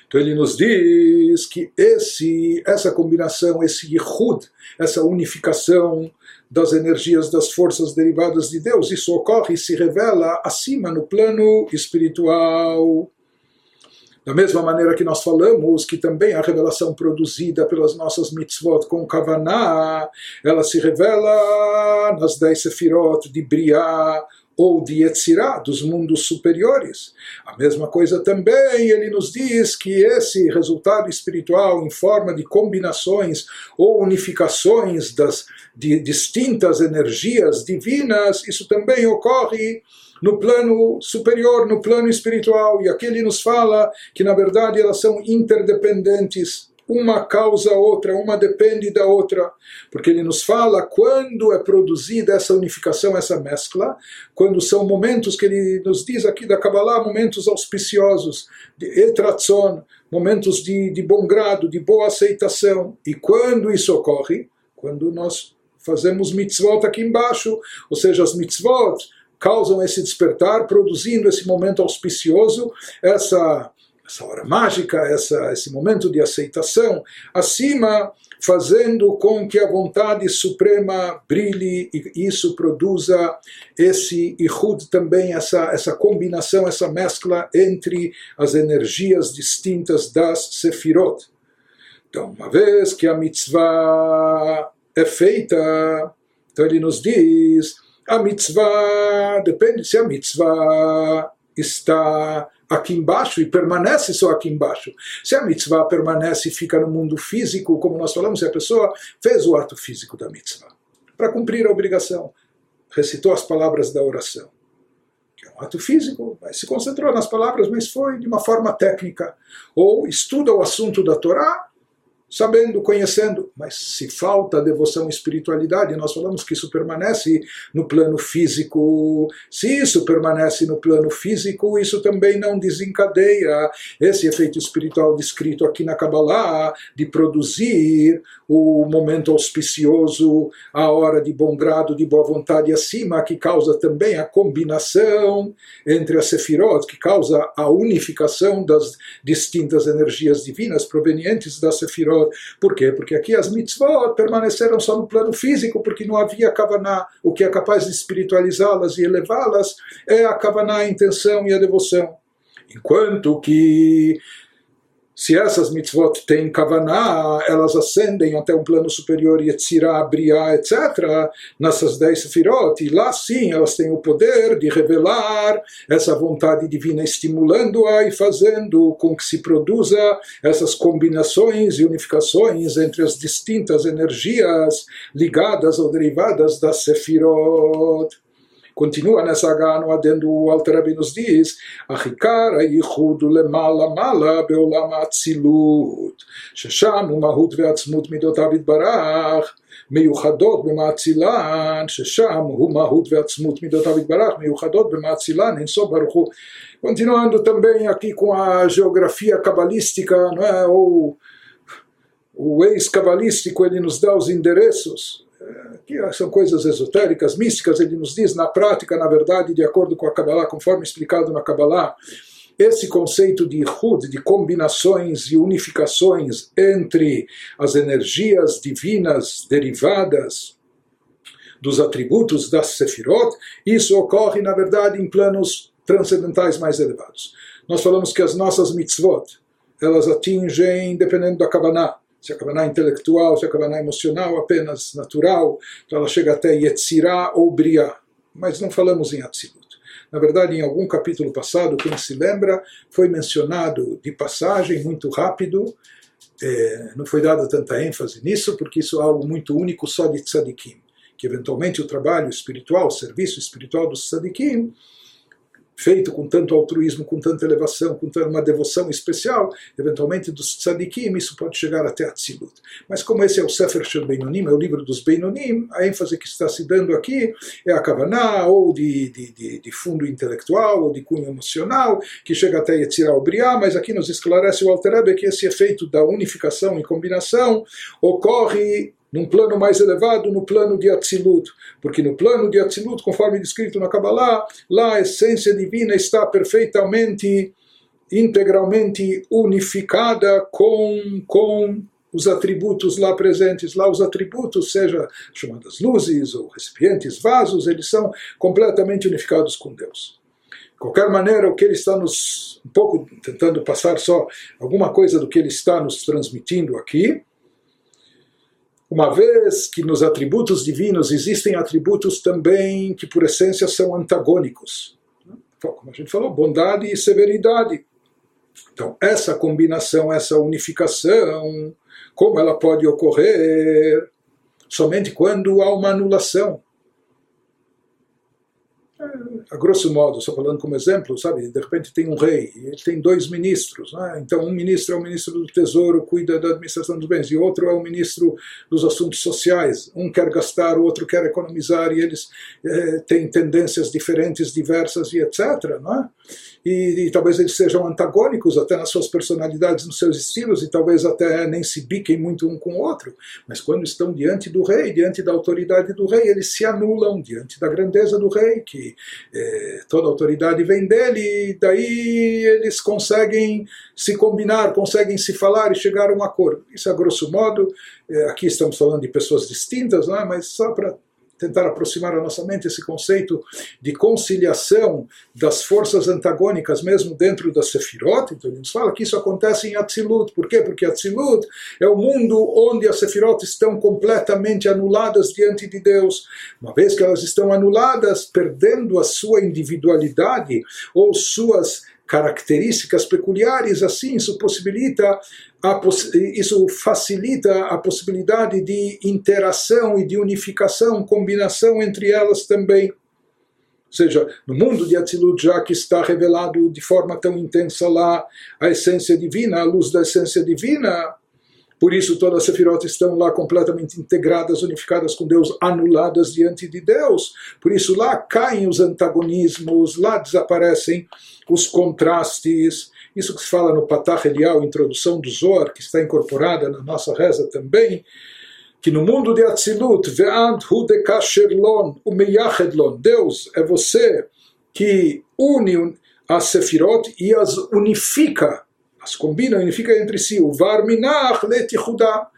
Então ele nos diz que esse, essa combinação, esse Yehud, essa unificação das energias das forças derivadas de Deus, isso ocorre e se revela acima no plano espiritual. Da mesma maneira que nós falamos que também a revelação produzida pelas nossas mitzvot com Kavaná, ela se revela nas dez sefirot de Briah, ou de Yetzirah, dos mundos superiores. A mesma coisa também, ele nos diz que esse resultado espiritual em forma de combinações ou unificações das de distintas energias divinas, isso também ocorre no plano superior, no plano espiritual. E aqui ele nos fala que, na verdade, elas são interdependentes. Uma causa a outra, uma depende da outra. Porque ele nos fala quando é produzida essa unificação, essa mescla, quando são momentos que ele nos diz aqui da Kabbalah, momentos auspiciosos, de etratzon, momentos de, de bom grado, de boa aceitação. E quando isso ocorre, quando nós fazemos mitzvot aqui embaixo, ou seja, as mitzvot causam esse despertar, produzindo esse momento auspicioso, essa, essa hora mágica, essa, esse momento de aceitação, acima, fazendo com que a vontade suprema brilhe e isso produza esse ihud também, essa, essa combinação, essa mescla entre as energias distintas das sefirot. Então, uma vez que a mitzvah é feita, então ele nos diz a mitzvah, depende se a mitzvah está aqui embaixo e permanece só aqui embaixo. Se a mitzvah permanece e fica no mundo físico, como nós falamos, se a pessoa fez o ato físico da mitzvah, para cumprir a obrigação, recitou as palavras da oração, que é um ato físico, mas se concentrou nas palavras, mas foi de uma forma técnica, ou estuda o assunto da Torá, sabendo, conhecendo, mas se falta devoção e espiritualidade, nós falamos que isso permanece no plano físico. Se isso permanece no plano físico, isso também não desencadeia esse efeito espiritual descrito aqui na Kabbalah, de produzir o momento auspicioso, a hora de bom grado, de boa vontade acima, que causa também a combinação entre as sefirot, que causa a unificação das distintas energias divinas provenientes das sefirot por quê? Porque aqui as mitzvot permaneceram só no plano físico, porque não havia kavaná. O que é capaz de espiritualizá-las e elevá-las é a kavaná, a intenção e a devoção. Enquanto que se essas mitzvot têm kavaná, elas ascendem até um plano superior, Yetzirah, Briah, etc., nessas dez sefirot, e lá sim elas têm o poder de revelar essa vontade divina, estimulando-a e fazendo com que se produza essas combinações e unificações entre as distintas energias ligadas ou derivadas das sefirot. Continua nessa H no adendo o Alter nos diz Achikar הייחוד למעלה מעלה בעולם האצילות ששם הוא מהות ועצמות מידותיו יתברך מיוחדות במאצילן, ששם הוא מהות ועצמות מידותיו יתברך, מיוחדות במאצילן, אינסוף ברוך הוא. Continuando também aqui com a geografia cabalística, não é? ou o ex-cabalístico, ele nos dá os endereços que são coisas esotéricas, místicas, ele nos diz, na prática, na verdade, de acordo com a Kabbalah, conforme explicado na Kabbalah, esse conceito de Hud, de combinações e unificações entre as energias divinas derivadas dos atributos das Sefirot, isso ocorre, na verdade, em planos transcendentais mais elevados. Nós falamos que as nossas mitzvot, elas atingem, dependendo da Kavaná, se a Kavaná intelectual, se a Kavaná emocional, apenas natural, então ela chega até Yetzirah ou Briah, mas não falamos em Atzilut. Na verdade, em algum capítulo passado, quem se lembra, foi mencionado de passagem, muito rápido, é, não foi dada tanta ênfase nisso, porque isso é algo muito único só de tzadikim, que eventualmente o trabalho espiritual, o serviço espiritual dos tzadikim, feito com tanto altruísmo, com tanta elevação, com uma devoção especial, eventualmente dos tzadikim, isso pode chegar até a Tzilut. Mas como esse é o Sefer Shel Beinonim, é o livro dos Beinonim, a ênfase que está se dando aqui é a Kavaná, ou de, de, de, de, fundo intelectual, ou de cunho emocional, que chega até Yetzirah ou Briah, mas aqui nos esclarece o Alter Rebbe que esse efeito da unificação e combinação ocorre num plano mais elevado, no plano de Atzilut, porque no plano de Atzilut, conforme descrito na Kabbalah, lá a essência divina está perfeitamente, integralmente unificada com, com os atributos lá presentes. Lá os atributos, seja chamadas luzes ou recipientes, vasos, eles são completamente unificados com Deus. De qualquer maneira, o que ele está nos, um pouco tentando passar só alguma coisa do que ele está nos transmitindo aqui, uma vez que nos atributos divinos existem atributos também que, por essência, são antagônicos. Como a gente falou, bondade e severidade. Então, essa combinação, essa unificação, como ela pode ocorrer? Somente quando há uma anulação a grosso modo, só falando como exemplo, sabe, de repente tem um rei, ele tem dois ministros, né? então um ministro é o ministro do tesouro, cuida da administração dos bens, e outro é o ministro dos assuntos sociais. Um quer gastar, o outro quer economizar, e eles eh, têm tendências diferentes, diversas e etc. Não é? E, e, talvez eles sejam antagônicos até nas suas personalidades, nos seus estilos, e talvez até nem se biquem muito um com o outro. Mas quando estão diante do rei, diante da autoridade do rei, eles se anulam diante da grandeza do rei, que eh, toda autoridade vem dele, e daí eles conseguem se combinar, conseguem se falar e chegar a um acordo. Isso a grosso modo, eh, aqui estamos falando de pessoas distintas, não é? mas só para tentar aproximar a nossa mente esse conceito de conciliação das forças antagônicas mesmo dentro da Sefirot. Então ele nos fala que isso acontece em Atzilut. Por quê? Porque Atzilut é o mundo onde as Sefirot estão completamente anuladas diante de Deus. Uma vez que elas estão anuladas, perdendo a sua individualidade ou suas características peculiares, assim isso possibilita poss isso facilita a possibilidade de interação e de unificação, combinação entre elas também. Ou seja, no mundo de Atzilut, já que está revelado de forma tão intensa lá a essência divina, a luz da essência divina, por isso todas as sefirot estão lá completamente integradas, unificadas com Deus, anuladas diante de Deus. Por isso lá caem os antagonismos, lá desaparecem os contrastes. Isso que se fala no Patach Elial, introdução do Zohar, que está incorporada na nossa reza também, que no mundo de Atzilut, Ve'ad hu dekasherlon, o Deus é você que une as sefirot e as unifica as combinam, unifica entre si. O varminach letichudá.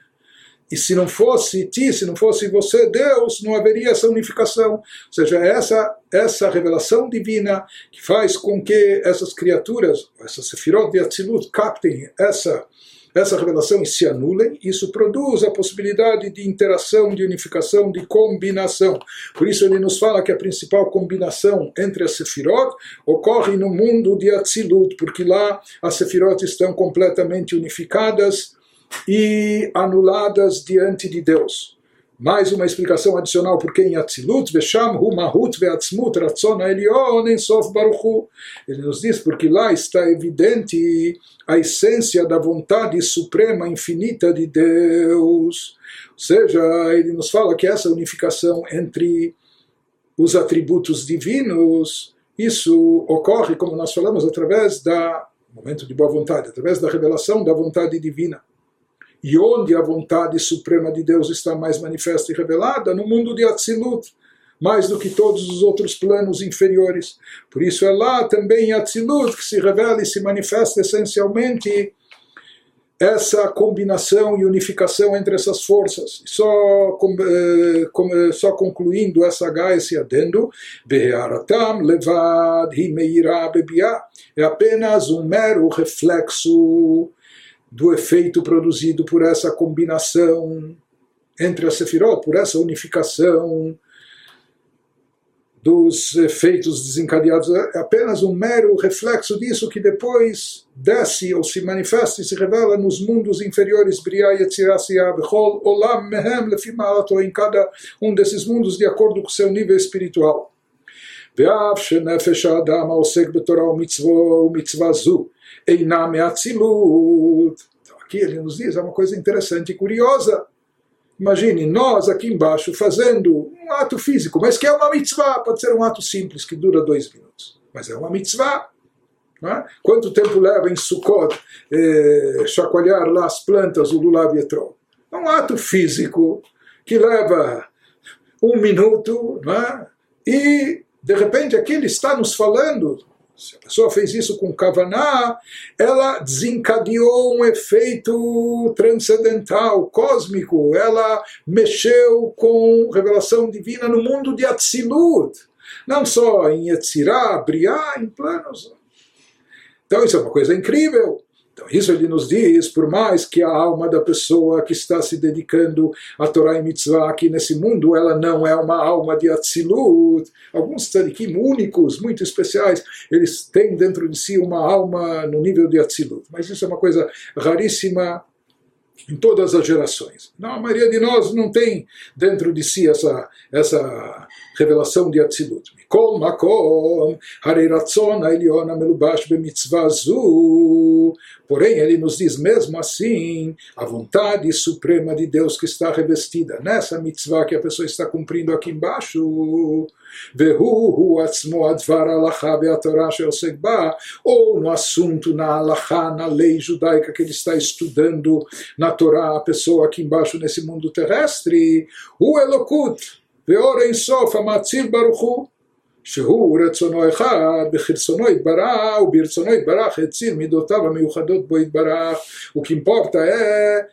E se não fosse ti, se não fosse você, Deus, não haveria essa unificação. Ou seja, essa, essa revelação divina que faz com que essas criaturas, essas sefirot de Atzilut, captem essa essa revelação e se anulem, isso produz a possibilidade de interação, de unificação, de combinação. Por isso ele nos fala que a principal combinação entre as Sefirot ocorre no mundo de Atzilut, porque lá as Sefirot estão completamente unificadas e anuladas diante de Deus. Mais uma explicação adicional porque em Atzilut, Vesham, Hu, Mahut, Veatzmut, Ratzon, Elion, Ensof, Baruchu. Ele nos diz porque lá está evidente a essência da vontade suprema, infinita de Deus. Ou seja, ele nos fala que essa unificação entre os atributos divinos, isso ocorre, como nós falamos, através da momento de boa vontade, através da revelação da vontade divina. E onde a vontade suprema de Deus está mais manifesta e revelada? No mundo de Atzilut, mais do que todos os outros planos inferiores. Por isso é lá também em Atzilut que se revela e se manifesta essencialmente essa combinação e unificação entre essas forças. Só, com, eh, com, eh, só concluindo essa H, esse adendo, levad é apenas um mero reflexo do efeito produzido por essa combinação entre a Sefirot, por essa unificação dos efeitos desencadeados, é apenas um mero reflexo disso que depois desce ou se manifesta e se revela nos mundos inferiores, Briah, Yetzirah, Siyah, Bechol, Olam, Mehem, Lefimalato, em cada um desses mundos de acordo com seu nível espiritual. ואף שנפש האדם העוסק בתורה ומצווה זו Einam Atzilut. Então, aqui ele nos diz, é uma coisa interessante e curiosa. Imagine nós aqui embaixo fazendo um ato físico, mas que é uma mitzvah, pode ser um ato simples que dura dois minutos, mas é uma mitzvah. É? Quanto tempo leva em Sukkot eh, chacoalhar lá as plantas, o lulav e? É um ato físico que leva um minuto, é? e de repente aqui ele está nos falando se a pessoa fez isso com Kavaná, ela desencadeou um efeito transcendental, cósmico, ela mexeu com revelação divina no mundo de Atzilut, não só em Yetzirah, Briah, em planos. Então isso é uma coisa incrível. Então, isso ele nos diz, por mais que a alma da pessoa que está se dedicando a Torá e Mitzvah aqui nesse mundo, ela não é uma alma de Atzilut. Alguns tzadikim únicos, muito especiais, eles têm dentro de si uma alma no nível de Atzilut. Mas isso é uma coisa raríssima em todas as gerações. Não, a maioria de nós não tem dentro de si essa, essa revelação de Atzilut. כל מקום, הרי רצון העליון המלובש במצווה זו, porém ele nos diz mesmo assim, a vontade suprema de Deus que está revestida nessa mitzvah que a pessoa está cumprindo aqui embaixo, והוא עצמו הדבר ההלכה והתורה שעוסק בה, ou no assunto, na halachá, na lei judaica que ele está estudando na Torá, a pessoa aqui embaixo nesse mundo terrestre, o Elokut, ואור אינסוף המאציל ברוך הוא שהוא רצונו אחד, בחרצונו יתברך, וברצונו יתברך הציל מידותיו המיוחדות בו יתברך. O que importa é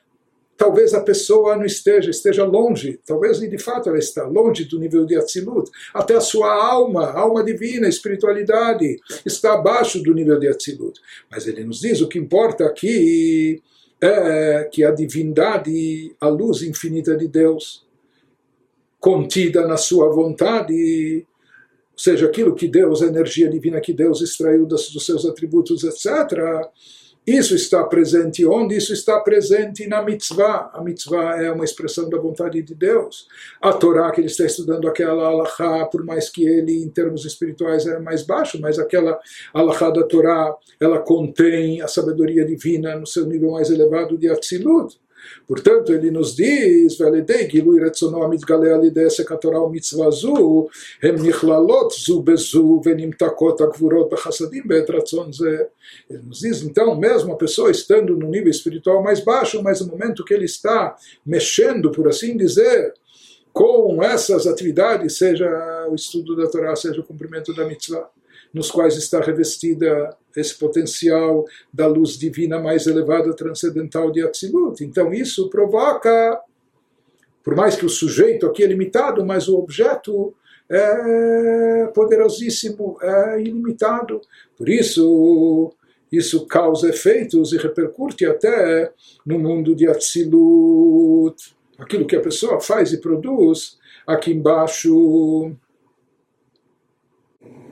talvez a pessoa não esteja, esteja longe, talvez de fato ela está longe do nível de Atzilut, até a sua alma, a alma divina, a espiritualidade, está abaixo do nível de Atzilut. Mas ele nos diz, o que importa aqui é que a divindade, a luz infinita de Deus, contida na sua vontade, ou seja, aquilo que Deus, a energia divina que Deus extraiu dos, dos seus atributos, etc., isso está presente onde? Isso está presente na mitzvah. A mitzvah é uma expressão da vontade de Deus. A Torá que ele está estudando, aquela alahá, por mais que ele, em termos espirituais, é mais baixo, mas aquela alahá da Torá, ela contém a sabedoria divina no seu nível mais elevado de Atzilut. Portanto, ele nos diz, Veledei, Gilui Retzono Amitgale Alidei Sekatorah Mitzvah Zu, Hem Nichlalot Zu Bezu, Venimtakot Akvurot Bechassadim Bet. Ele nos diz, então, mesmo a pessoa estando no nível espiritual mais baixo, mas no momento que ele está mexendo, por assim dizer, com essas atividades, seja o estudo da Torá, seja o cumprimento da mitzvah, nos quais está revestida esse potencial da luz divina mais elevada, transcendental de Atzilut. Então isso provoca, por mais que o sujeito aqui é limitado, mas o objeto é poderosíssimo, é ilimitado. Por isso, isso causa efeitos e repercute até no mundo de Atzilut. Aquilo que a pessoa faz e produz aqui embaixo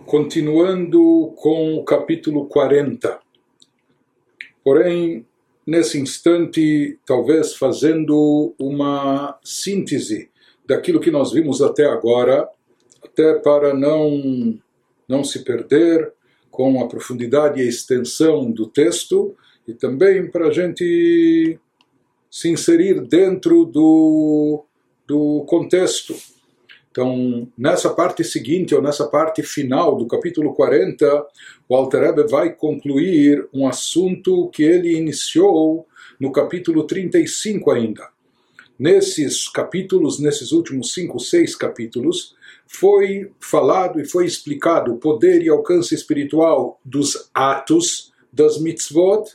continuando com o capítulo 40. Porém, nesse instante, talvez fazendo uma síntese daquilo que nós vimos até agora, até para não, não se perder com a profundidade e a extensão do texto, e também para a gente se inserir dentro do, do contexto então, nessa parte seguinte, ou nessa parte final do capítulo 40, o Alter vai concluir um assunto que ele iniciou no capítulo 35 ainda. Nesses capítulos, nesses últimos cinco, seis capítulos, foi falado e foi explicado o poder e alcance espiritual dos atos, das mitzvot,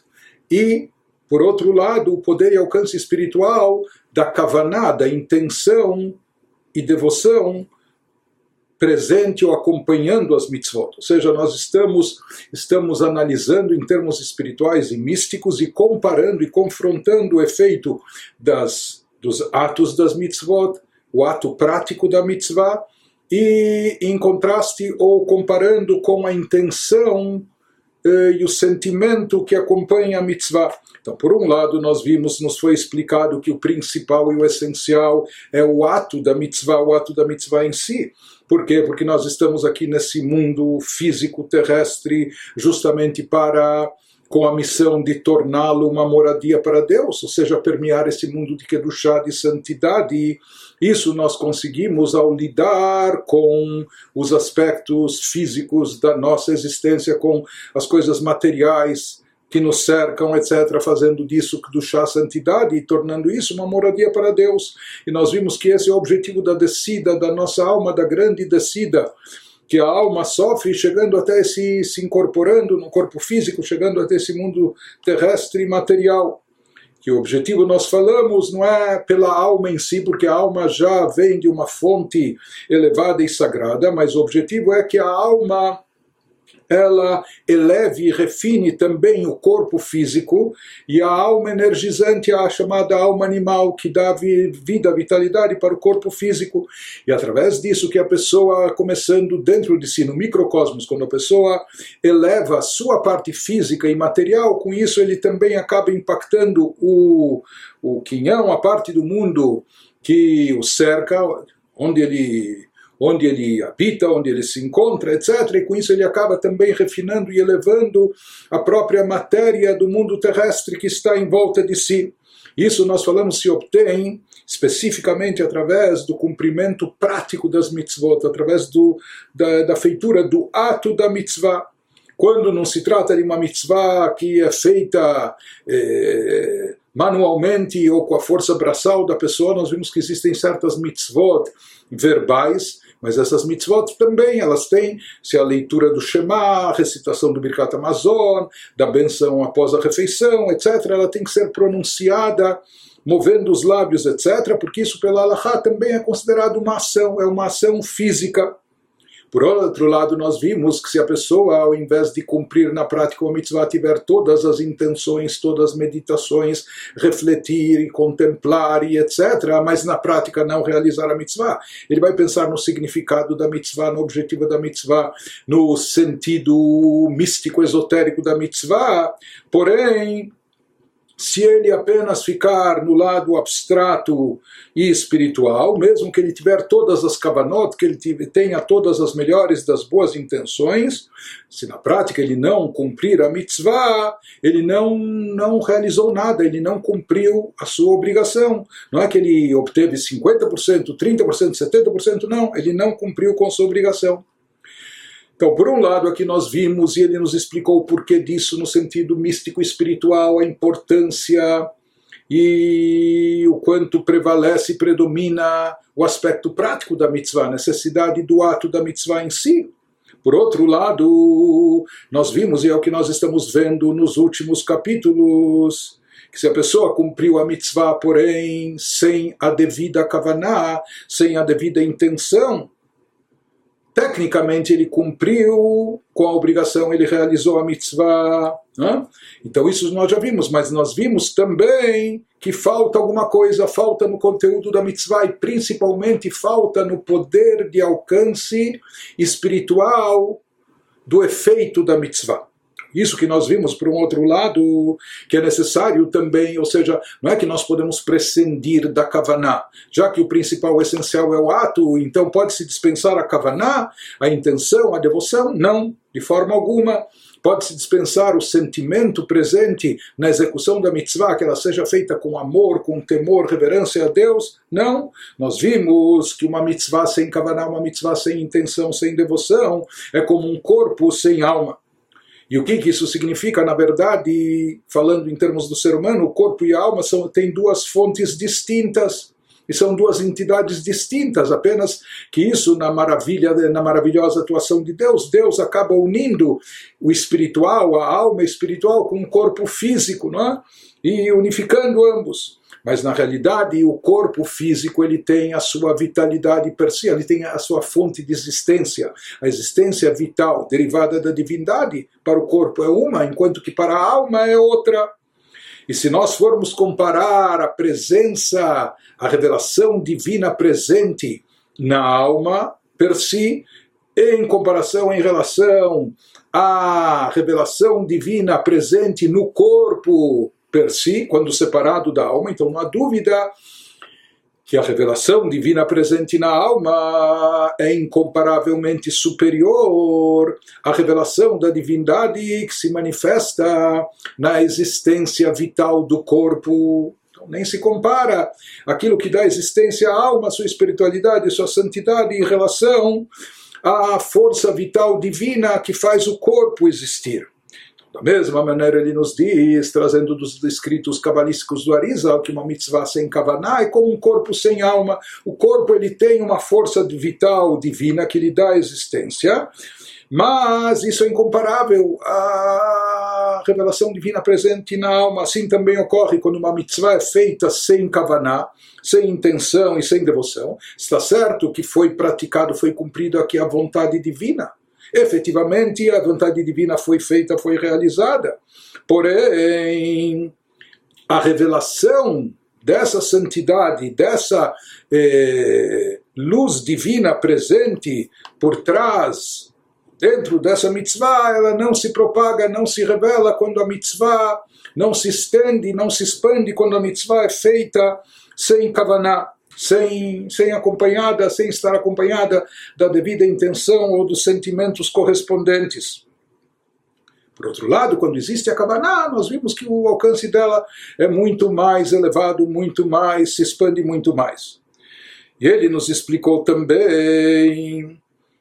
e, por outro lado, o poder e alcance espiritual da kavaná, da intenção e devoção presente ou acompanhando as mitzvot. Ou seja, nós estamos, estamos analisando em termos espirituais e místicos e comparando e confrontando o efeito das, dos atos das mitzvot, o ato prático da mitzvah, e em contraste ou comparando com a intenção e o sentimento que acompanha a mitzvah. Então, por um lado, nós vimos, nos foi explicado que o principal e o essencial é o ato da mitzvah, o ato da mitzvah em si. Por quê? Porque nós estamos aqui nesse mundo físico terrestre justamente para com a missão de torná-lo uma moradia para Deus, ou seja, permear esse mundo de Kedushá, de santidade. Isso nós conseguimos ao lidar com os aspectos físicos da nossa existência, com as coisas materiais que nos cercam, etc., fazendo disso chá santidade e tornando isso uma moradia para Deus. E nós vimos que esse é o objetivo da descida da nossa alma, da grande descida que a alma sofre chegando até se, se incorporando no corpo físico, chegando até esse mundo terrestre e material. Que o objetivo nós falamos não é pela alma em si, porque a alma já vem de uma fonte elevada e sagrada, mas o objetivo é que a alma ela eleve e refine também o corpo físico e a alma energizante, a chamada alma animal, que dá vida, vitalidade para o corpo físico. E através disso que a pessoa, começando dentro de si, no microcosmos, quando a pessoa eleva a sua parte física e material, com isso ele também acaba impactando o, o quinhão, a parte do mundo que o cerca, onde ele onde ele habita, onde ele se encontra, etc. E com isso ele acaba também refinando e elevando a própria matéria do mundo terrestre que está em volta de si. Isso nós falamos se obtém especificamente através do cumprimento prático das mitzvot, através do, da, da feitura do ato da mitzvah. Quando não se trata de uma mitzvah que é feita eh, manualmente ou com a força braçal da pessoa, nós vimos que existem certas mitzvot verbais mas essas mitzvot também, elas têm se a leitura do Shema, a recitação do Birkat Amazon, da benção após a refeição, etc. Ela tem que ser pronunciada movendo os lábios, etc. Porque isso pela Allahá também é considerado uma ação, é uma ação física. Por outro lado, nós vimos que se a pessoa, ao invés de cumprir na prática o mitzvah, tiver todas as intenções, todas as meditações, refletir e contemplar e etc., mas na prática não realizar a mitzvah, ele vai pensar no significado da mitzvah, no objetivo da mitzvah, no sentido místico, esotérico da mitzvah, porém se ele apenas ficar no lado abstrato e espiritual, mesmo que ele tiver todas as kavanot, que ele tenha todas as melhores das boas intenções, se na prática ele não cumprir a mitzvah, ele não, não realizou nada, ele não cumpriu a sua obrigação. Não é que ele obteve 50%, 30%, 70%, não, ele não cumpriu com sua obrigação. Então, por um lado, aqui nós vimos, e ele nos explicou o porquê disso no sentido místico espiritual, a importância e o quanto prevalece e predomina o aspecto prático da mitzvah, a necessidade do ato da mitzvah em si. Por outro lado, nós vimos, e é o que nós estamos vendo nos últimos capítulos, que se a pessoa cumpriu a mitzvah, porém, sem a devida kavaná, sem a devida intenção, tecnicamente ele cumpriu com a obrigação, ele realizou a mitzvah. Né? Então isso nós já vimos, mas nós vimos também que falta alguma coisa, falta no conteúdo da mitzvah e principalmente falta no poder de alcance espiritual do efeito da mitzvah. Isso que nós vimos por um outro lado, que é necessário também, ou seja, não é que nós podemos prescindir da kavaná, já que o principal, o essencial é o ato, então pode-se dispensar a kavaná, a intenção, a devoção? Não, de forma alguma. Pode-se dispensar o sentimento presente na execução da mitzvah, que ela seja feita com amor, com temor, reverência a Deus? Não. Nós vimos que uma mitzvah sem kavaná, uma mitzvah sem intenção, sem devoção, é como um corpo sem alma. E o que, que isso significa? Na verdade, falando em termos do ser humano, o corpo e a alma são, têm duas fontes distintas. e são duas entidades distintas, apenas que isso na maravilha, na maravilhosa atuação de Deus, Deus acaba unindo o espiritual, a alma espiritual com o corpo físico, não é? e unificando ambos. Mas na realidade o corpo físico ele tem a sua vitalidade per si, ele tem a sua fonte de existência. A existência vital derivada da divindade para o corpo é uma, enquanto que para a alma é outra. E se nós formos comparar a presença, a revelação divina presente na alma per si, em comparação, em relação à revelação divina presente no corpo per si, quando separado da alma, então não há dúvida que a revelação divina presente na alma é incomparavelmente superior à revelação da divindade que se manifesta na existência vital do corpo. Então, nem se compara aquilo que dá existência à alma, sua espiritualidade, sua santidade em relação à força vital divina que faz o corpo existir. Da mesma maneira, ele nos diz, trazendo dos escritos cabalísticos do Arizal, que uma mitzvah sem kavaná é como um corpo sem alma. O corpo ele tem uma força vital divina que lhe dá existência, mas isso é incomparável à revelação divina presente na alma. Assim também ocorre quando uma mitzvah é feita sem kavaná, sem intenção e sem devoção. Está certo que foi praticado, foi cumprido aqui a vontade divina efetivamente a vontade divina foi feita, foi realizada. Porém, a revelação dessa santidade, dessa eh, luz divina presente por trás, dentro dessa mitzvah, ela não se propaga, não se revela quando a mitzvah não se estende, não se expande quando a mitzvah é feita sem kavaná sem, sem acompanhada, sem estar acompanhada da devida intenção ou dos sentimentos correspondentes. Por outro lado, quando existe a Kavaná, nós vimos que o alcance dela é muito mais elevado, muito mais, se expande muito mais. E ele nos explicou também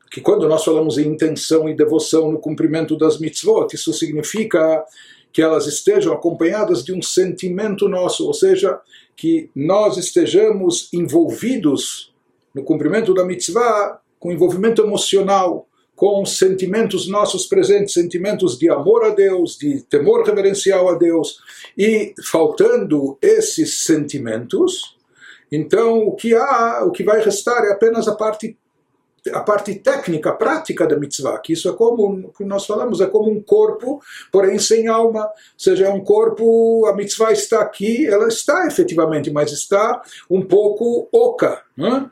que quando nós falamos em intenção e devoção no cumprimento das mitzvot, isso significa que elas estejam acompanhadas de um sentimento nosso, ou seja, que nós estejamos envolvidos no cumprimento da mitzvah com envolvimento emocional, com sentimentos nossos presentes, sentimentos de amor a Deus, de temor reverencial a Deus, e faltando esses sentimentos, então o que há, o que vai restar é apenas a parte a parte técnica, prática da mitzvah, que isso é como, que nós falamos, é como um corpo, porém sem alma. Ou seja, é um corpo, a mitzvah está aqui, ela está efetivamente, mas está um pouco oca. Né?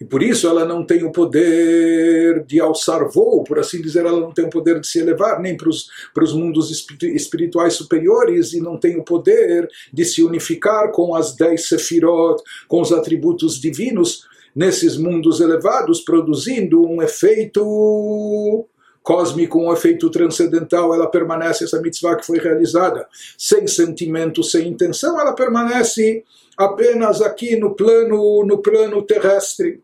E por isso ela não tem o poder de alçar voo, por assim dizer, ela não tem o poder de se elevar nem para os mundos espirituais superiores e não tem o poder de se unificar com as dez sefirot, com os atributos divinos, nesses mundos elevados, produzindo um efeito cósmico, um efeito transcendental, ela permanece, essa mitzvah que foi realizada, sem sentimento, sem intenção, ela permanece apenas aqui no plano, no plano terrestre.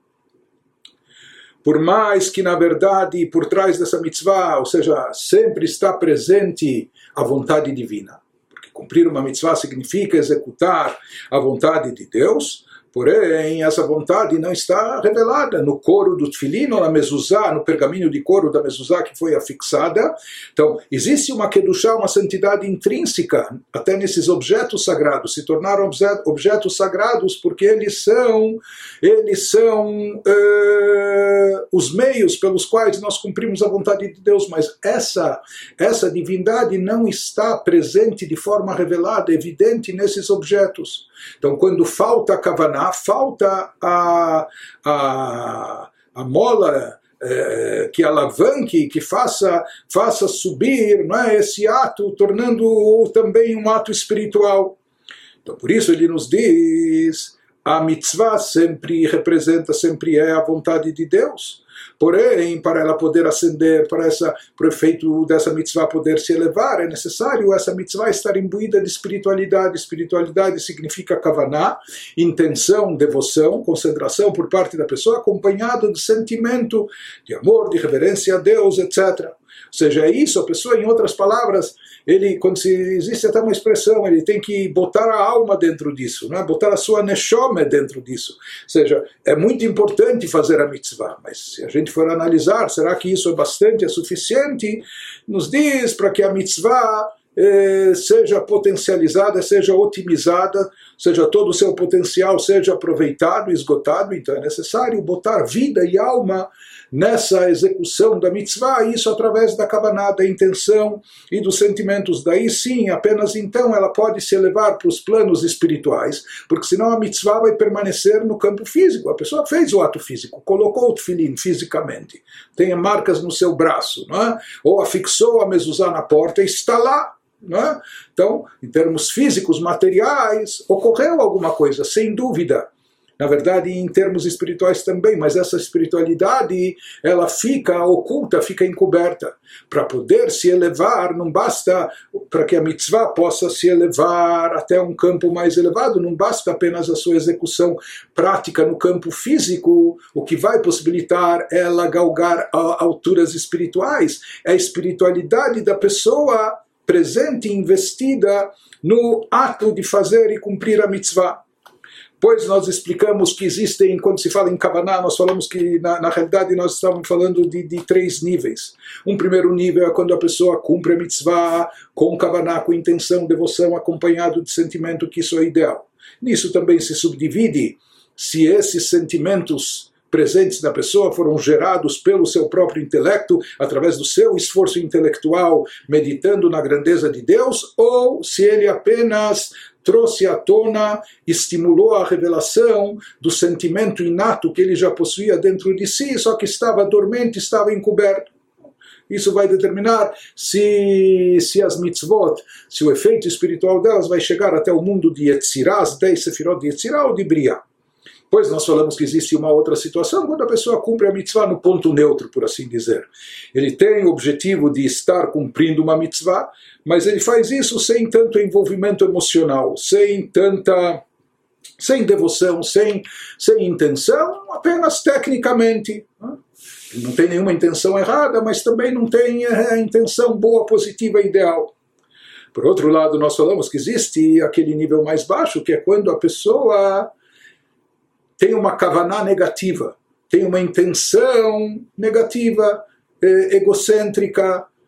Por mais que, na verdade, por trás dessa mitzvah, ou seja, sempre está presente a vontade divina. Porque cumprir uma mitzvah significa executar a vontade de Deus, Porém, essa vontade não está revelada no couro do tefilino, na mezuzá, no pergaminho de couro da mezuzá que foi afixada. Então, existe uma kedushá, uma santidade intrínseca, até nesses objetos sagrados. Se tornaram objetos sagrados porque eles são, eles são uh, os meios pelos quais nós cumprimos a vontade de Deus. Mas essa, essa divindade não está presente de forma revelada, evidente nesses objetos. Então, quando falta a Kavaná, falta a, a, a mola é, que alavanque, que faça, faça subir não é, esse ato, tornando-o também um ato espiritual. Então, por isso ele nos diz: a mitzvah sempre representa, sempre é a vontade de Deus. Porém, para ela poder ascender, para, essa, o efeito dessa mitzvah poder se elevar, é necessário essa mitzvah estar imbuída de espiritualidade. Espiritualidade significa kavaná, intenção, devoção, concentração por parte da pessoa, acompanhado de sentimento de amor, de reverência a Deus, etc. Ou seja, é isso, a pessoa, em outras palavras, ele, quando se, existe até uma expressão, ele tem que botar a alma dentro disso, né? botar a sua neshome dentro disso. Ou seja, é muito importante fazer a mitzvah, mas se a gente for analisar, será que isso é bastante, é suficiente? Nos diz para que a mitzvah eh, seja potencializada, seja otimizada, seja todo o seu potencial seja aproveitado, esgotado, então é necessário botar vida e alma nessa execução da mitzvah, isso através da kavaná, da intenção e dos sentimentos. Daí sim, apenas então ela pode se elevar para os planos espirituais, porque senão a mitzvah vai permanecer no campo físico. A pessoa fez o ato físico, colocou o tefilim fisicamente, tem marcas no seu braço, não é? ou afixou a mezuzá na porta e está lá. É? Então, em termos físicos, materiais, ocorreu alguma coisa, sem dúvida na verdade em termos espirituais também, mas essa espiritualidade ela fica oculta, fica encoberta. Para poder se elevar, não basta, para que a mitzvah possa se elevar até um campo mais elevado, não basta apenas a sua execução prática no campo físico, o que vai possibilitar ela galgar alturas espirituais é a espiritualidade da pessoa presente, investida no ato de fazer e cumprir a mitzvah. Pois nós explicamos que existem, quando se fala em Kavaná, nós falamos que na, na realidade nós estávamos falando de, de, três níveis. Um primeiro nível é quando a pessoa cumpre a mitzvah com Kavaná, com intenção, devoção, acompanhado de sentimento que isso é ideal. Nisso também se subdivide se esses sentimentos presentes da pessoa foram gerados pelo seu próprio intelecto, através do seu esforço intelectual, meditando na grandeza de Deus, ou se ele apenas trouxe à tona, estimulou a revelação do sentimento inato que ele já possuía dentro de si, só que estava dormente, estava encoberto. Isso vai determinar se, se as mitzvot, se o efeito espiritual delas vai chegar até o mundo de Yetzirah, as 10 sefirot de Yetzirah ou de Briah. Pois nós falamos que existe uma outra situação quando a pessoa cumpre a mitzvah no ponto neutro, por assim dizer. Ele tem o objetivo de estar cumprindo uma mitzvah, mas ele faz isso sem tanto envolvimento emocional, sem tanta sem devoção, sem, sem intenção, apenas tecnicamente. Né? Não tem nenhuma intenção errada, mas também não tem a intenção boa, positiva, ideal. Por outro lado, nós falamos que existe aquele nível mais baixo, que é quando a pessoa tem uma kavaná negativa, tem uma intenção negativa, eh, egocêntrica, eh,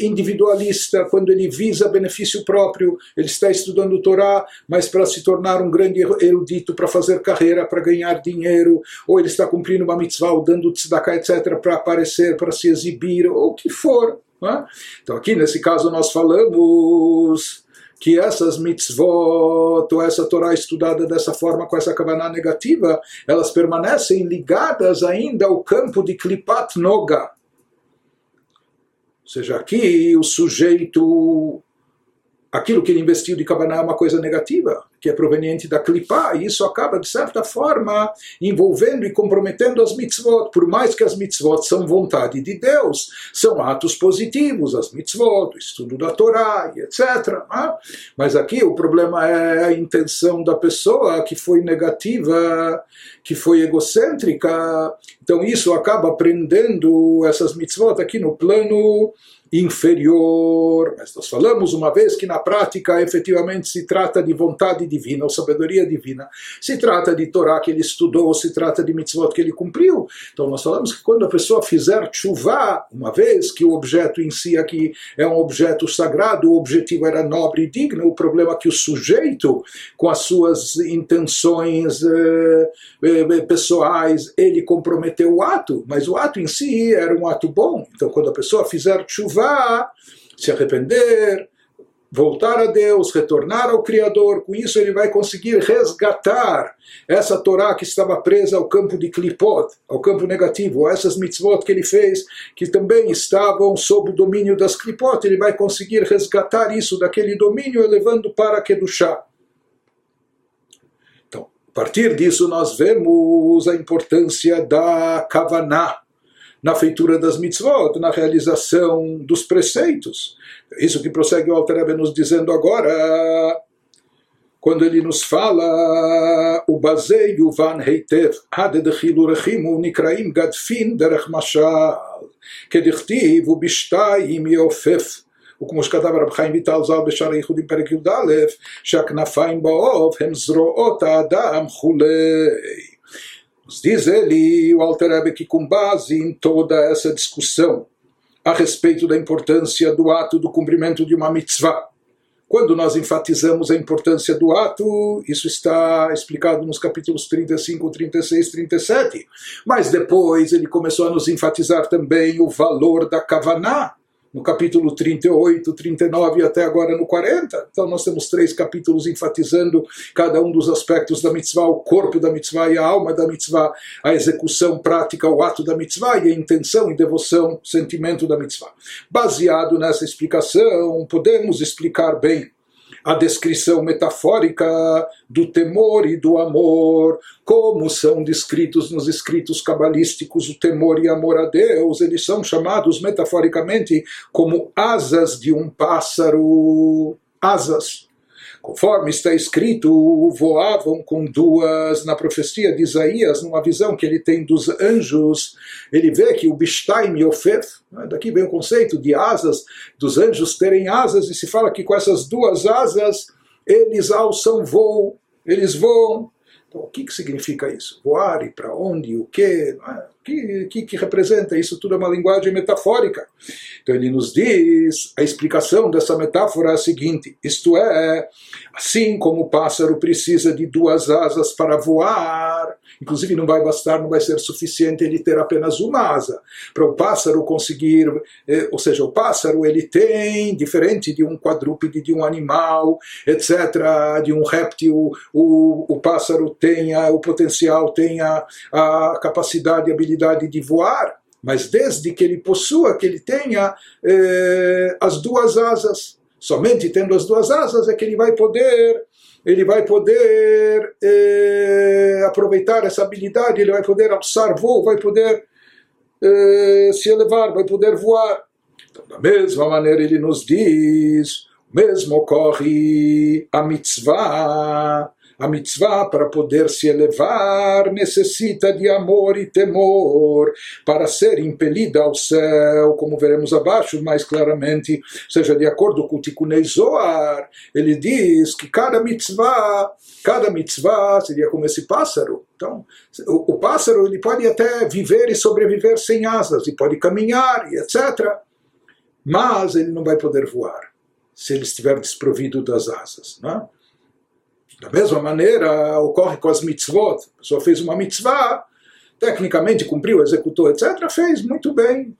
individualista, quando ele visa benefício próprio, ele está estudando o Torá, mas para se tornar um grande erudito, para fazer carreira, para ganhar dinheiro, ou ele está cumprindo uma mitzvah, ou dando tzedakah, etc., para aparecer, para se exibir, ou o que for. É? Então aqui nesse caso nós falamos que essas mitzvot, ou essa Torá estudada dessa forma, com essa kavaná negativa, elas permanecem ligadas ainda ao campo de Klipat Noga. Ou seja, aqui o sujeito aquilo que ele investiu de Kavaná é uma coisa negativa, que é proveniente da Klipá, e isso acaba, de certa forma, envolvendo e comprometendo as mitzvot, por mais que as mitzvot são vontade de Deus, são atos positivos, as mitzvot, o estudo da Torá, etc. Né? Mas aqui o problema é a intenção da pessoa que foi negativa, que foi egocêntrica, então isso acaba prendendo essas mitzvot aqui no plano inferior. Mas nós falamos uma vez que na prática efetivamente se trata de vontade divina ou sabedoria divina. Se trata de Torá que ele estudou, se trata de mitzvot que ele cumpriu. Então nós falamos que quando a pessoa fizer chuva, uma vez que o objeto em si aqui é um objeto sagrado, o objetivo era nobre e digno, o problema é que o sujeito, com as suas intenções eh, eh, pessoais, ele comprometeu o ato, mas o ato em si era um ato bom. Então quando a pessoa fizer chuva, se arrepender, voltar a Deus, retornar ao Criador, com isso ele vai conseguir resgatar essa Torá que estava presa ao campo de Klipot, ao campo negativo, essas mitzvot que ele fez, que também estavam sob o domínio das Klipot, ele vai conseguir resgatar isso daquele domínio, elevando para Kedushá. Então, a partir disso nós vemos a importância da Kavaná, na feitura das mitzvot, na realização dos preceitos. Isso que prossegue o Alter nos dizendo agora. quando ele nos fala o baseio van heitev had de chilurachim nikraim gadfin derech mashal כדכתיב ובשתיים יעופף וכמו שכתב הרב חיים ויטל ז"ל בשער הייחודים פרק י"א שהכנפיים בעוף הם זרועות האדם כולי Nos diz ele, o Alter Rebbe, que com base em toda essa discussão a respeito da importância do ato do cumprimento de uma mitzvah, quando nós enfatizamos a importância do ato, isso está explicado nos capítulos 35, 36, 37. Mas depois ele começou a nos enfatizar também o valor da kavaná, no capítulo 38, 39 e até agora no 40. Então nós temos três capítulos enfatizando cada um dos aspectos da mitzvah, o corpo da mitzvah e a alma da mitzvah, a execução prática, o ato da mitzvah e a intenção e devoção, sentimento da mitzvah. Baseado nessa explicação, podemos explicar bem a descrição metafórica do temor e do amor, como são descritos nos escritos cabalísticos o temor e amor a Deus, eles são chamados metaforicamente como asas de um pássaro. Asas Conforme está escrito, voavam com duas, na profecia de Isaías, numa visão que ele tem dos anjos, ele vê que o Bishtaim Yofef, né, daqui vem o conceito de asas, dos anjos terem asas, e se fala que com essas duas asas eles alçam voo, eles voam. Então, o que, que significa isso? Voar e para onde, o quê? Que, que, que representa? Isso tudo é uma linguagem metafórica. Então, ele nos diz, a explicação dessa metáfora é a seguinte: isto é, assim como o pássaro precisa de duas asas para voar, inclusive não vai bastar, não vai ser suficiente ele ter apenas uma asa. Para o pássaro conseguir, eh, ou seja, o pássaro ele tem, diferente de um quadrúpede, de um animal, etc., de um réptil, o, o pássaro tem o potencial, tem a, a capacidade e habilidade de voar, mas desde que ele possua, que ele tenha eh, as duas asas. Somente tendo as duas asas é que ele vai poder ele vai poder eh, aproveitar essa habilidade, ele vai poder alçar voo, vai poder eh, se elevar, vai poder voar. Então, da mesma maneira, ele nos diz: mesmo ocorre a mitzvah a mitzvah, para poder se elevar, necessita de amor e temor para ser impelida ao céu, como veremos abaixo mais claramente, seja de acordo com o Tikunei Zohar, ele diz que cada mitzvah, cada mitzvah seria como esse pássaro. Então, o, o pássaro ele pode até viver e sobreviver sem asas, e pode caminhar, e etc. Mas ele não vai poder voar se ele estiver desprovido das asas. Não é? Da mesma maneira, ocorre com as mitzvot. A pessoa fez uma mitzvah, tecnicamente cumpriu, executou, etc., fez muito bem.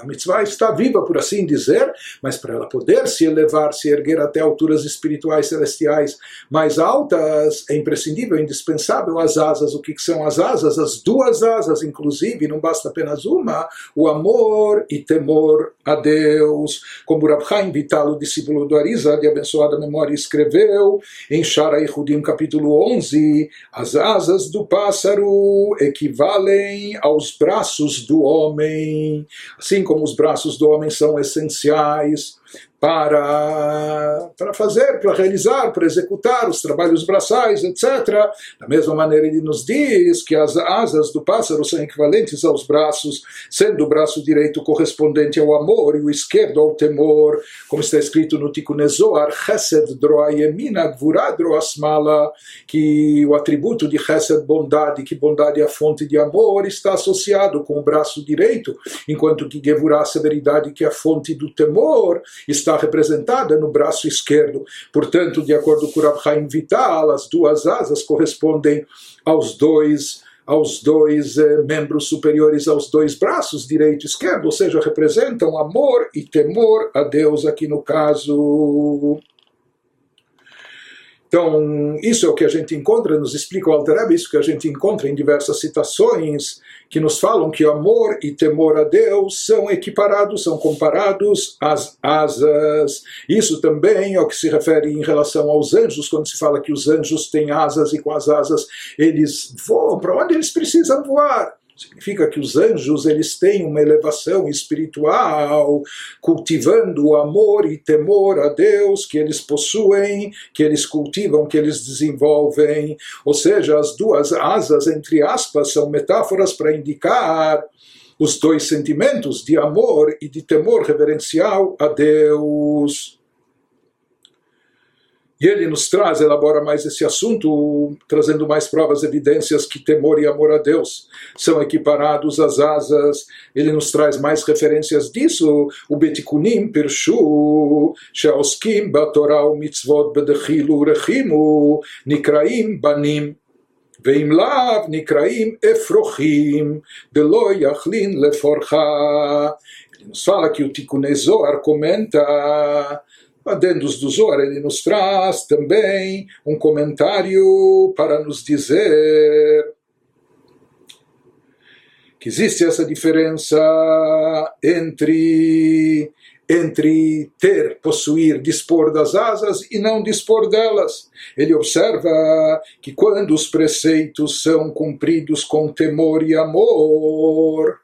A mitzvah está viva, por assim dizer, mas para ela poder se elevar, se erguer até alturas espirituais celestiais mais altas, é imprescindível, indispensável as asas. O que são as asas? As duas asas, inclusive, não basta apenas uma, o amor e temor a Deus. Como Rab Chaim Vital, o discípulo do Arisa, de abençoada memória, escreveu em Shara Yehudim, capítulo 11, as asas do pássaro equivalem aos braços do homem. Assim como os braços do homem são essenciais para, para fazer, para realizar, para executar os trabalhos braçais, etc. Da mesma maneira, ele nos diz que as asas do pássaro são equivalentes aos braços, sendo o braço direito correspondente ao amor e o esquerdo ao temor, como está escrito no Tikkun Chesed droayemina gvura droasmala, que o atributo de Chesed, bondade, que bondade é a fonte de amor, está associado com o braço direito, enquanto que Gevurah, severidade, que é a fonte do temor, está está representada no braço esquerdo. Portanto, de acordo com Rav Chaim Vital, as duas asas correspondem aos dois aos dois eh, membros superiores aos dois braços, direito e esquerdo, ou seja, representam amor e temor a Deus aqui no caso. Então, isso é o que a gente encontra, nos explica o Alter Rebbe, isso que a gente encontra em diversas citações que nos falam que amor e temor a Deus são equiparados, são comparados às asas. Isso também é o que se refere em relação aos anjos, quando se fala que os anjos têm asas e com as asas eles voam para onde eles precisam voar. Significa que os anjos eles têm uma elevação espiritual, cultivando o amor e temor a Deus que eles possuem, que eles cultivam, que eles desenvolvem. Ou seja, as duas asas, entre aspas, são metáforas para indicar os dois sentimentos de amor e de temor reverencial a Deus. E ele nos traz, elabora mais esse assunto, trazendo mais provas, evidências que temor e amor a Deus são equiparados às asas. Ele nos traz mais referências disso. O Betikunim Pirshu, Sheoskim Batorah Mitzvot Bedechilu Rechimu, Nikraim Banim. ואם לאו נקראים אפרוחים דלא יכלין לפורחה. Ele nos fala que o Tikkun Zohar comenta Adendos do Zohar, ele nos traz também um comentário para nos dizer que existe essa diferença entre entre ter, possuir, dispor das asas e não dispor delas. Ele observa que quando os preceitos são cumpridos com temor e amor,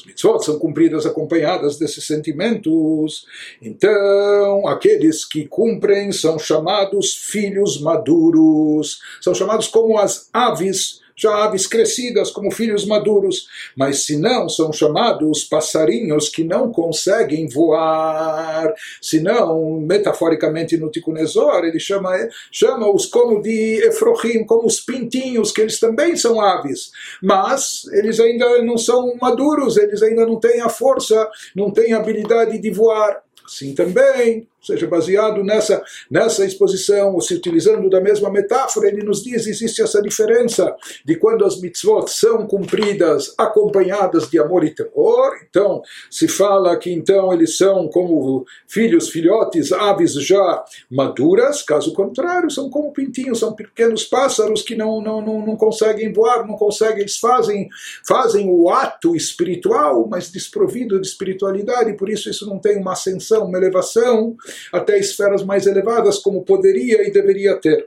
as mitzvot são cumpridas acompanhadas desses sentimentos. Então, aqueles que cumprem são chamados filhos maduros, são chamados como as aves já aves crescidas como filhos maduros, mas se não são chamados passarinhos que não conseguem voar, se não, metaforicamente no Tikunezor, ele chama chama-os como de Efrohim, como os pintinhos, que eles também são aves, mas eles ainda não são maduros, eles ainda não têm a força, não têm a habilidade de voar. Assim também, ou seja, baseado nessa, nessa exposição, ou se utilizando da mesma metáfora, ele nos diz existe essa diferença de quando as mitzvot são cumpridas acompanhadas de amor e temor. Então, se fala que então eles são como filhos, filhotes, aves já maduras, caso contrário, são como pintinhos, são pequenos pássaros que não, não, não, não conseguem voar, não conseguem, eles fazem, fazem o ato espiritual, mas desprovido de espiritualidade, por isso isso não tem uma ascensão, uma elevação até esferas mais elevadas, como poderia e deveria ter.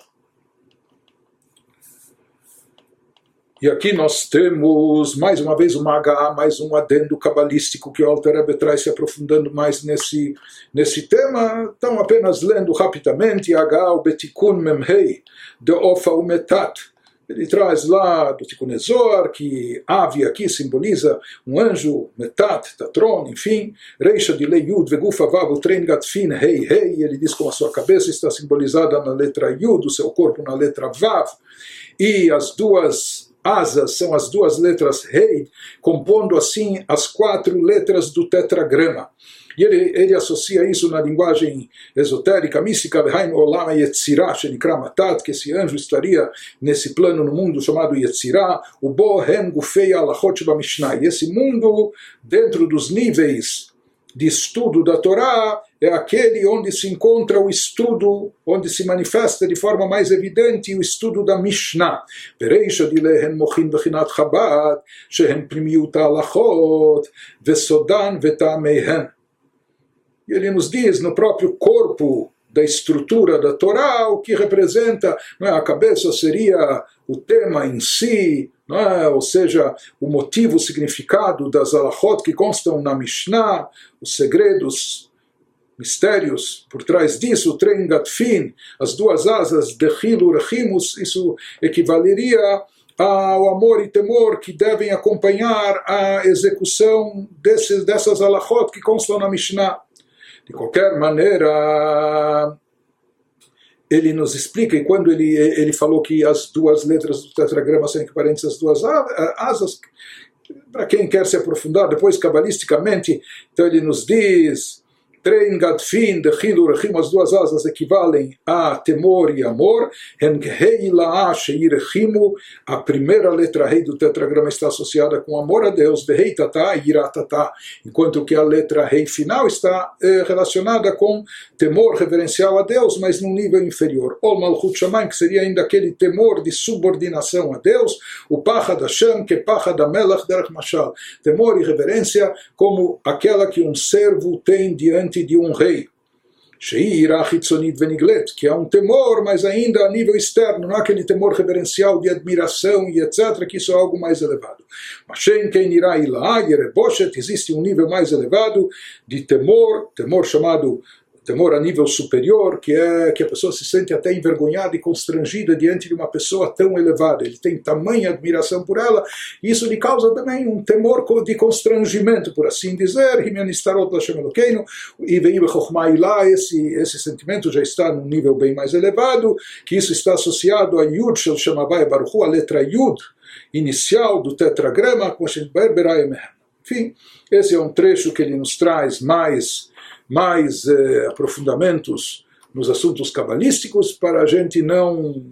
E aqui nós temos mais uma vez uma HA, mais um adendo cabalístico que o Alter Rebbe traz se aprofundando mais nesse, nesse tema. Então, apenas lendo rapidamente, HA, o Betikun Memhei, de Ofa Umetat, ele traz lá do Tikkun Zohar que ave aqui simboliza um anjo, Metat, Tatron, enfim, Reisha de Lei Yud, Vegufa Vav, Tren Gatfin, Rei, Rei, ele diz como a sua cabeça está simbolizada na letra Yud, o seu corpo na letra Vav, e as duas asas são as duas letras Rei, compondo assim as quatro letras do tetragrama. E ele, ele associa isso na linguagem esotérica, mística, que esse anjo estaria nesse plano no mundo chamado Yetzirah, o Bohem Gufei Alachot Mishnah. E esse mundo, dentro dos níveis de estudo da Torá, é aquele onde se encontra o estudo, onde se manifesta de forma mais evidente o estudo da Mishnah. Pereisha de lehen mochin bechinat Chabad, shehen primiut alachot, vesodan vetamehen. E ele nos diz no próprio corpo da estrutura da Torá, o que representa, é, a cabeça seria o tema em si, é, ou seja, o motivo, o significado das alahot que constam na Mishnah, os segredos, mistérios por trás disso, o Tren Gatfin, as duas asas de Hilu Rechimus, isso equivaleria ao amor e temor que devem acompanhar a execução desses, dessas alahot que constam na Mishnah. De qualquer maneira, ele nos explica, e quando ele, ele falou que as duas letras do tetragrama são equivalentes às duas asas, para quem quer se aprofundar depois cabalisticamente, então ele nos diz Trein Gadfin de Hilu Rechim, as duas asas equivalem a temor e amor. Hei Laa Sheirechimu, a primeira letra rei do tetragrama está associada com amor a Deus, Behei Tata e Iratata, enquanto que a letra rei final está eh, relacionada com temor reverencial a Deus, mas num nível inferior. O Malchut Shamayim, que seria ainda aquele temor de subordinação a Deus, o Pachad Hashem, que Pachad Amelach Derech Mashal, temor e reverência como aquela que um servo tem diante diante de um rei. Sheira Hitzonit Veniglet, que é um temor, mas ainda a nível externo, não aquele temor reverencial de admiração e etc., que isso é algo mais elevado. Mas Shem Keinira Ilaha existe um nível mais elevado de temor, temor chamado temor a nível superior, que é que a pessoa se sente até envergonhada e constrangida diante de uma pessoa tão elevada. Ele tem tamanha admiração por ela, e isso lhe causa também um temor de constrangimento, por assim dizer. Esse esse sentimento já está num nível bem mais elevado, que isso está associado a Yud Shel Shemavai Baruchu, a letra Yud inicial do tetragrama, enfim, esse é um trecho que ele nos traz mais mais eh, aprofundamentos nos assuntos cabalísticos para a gente não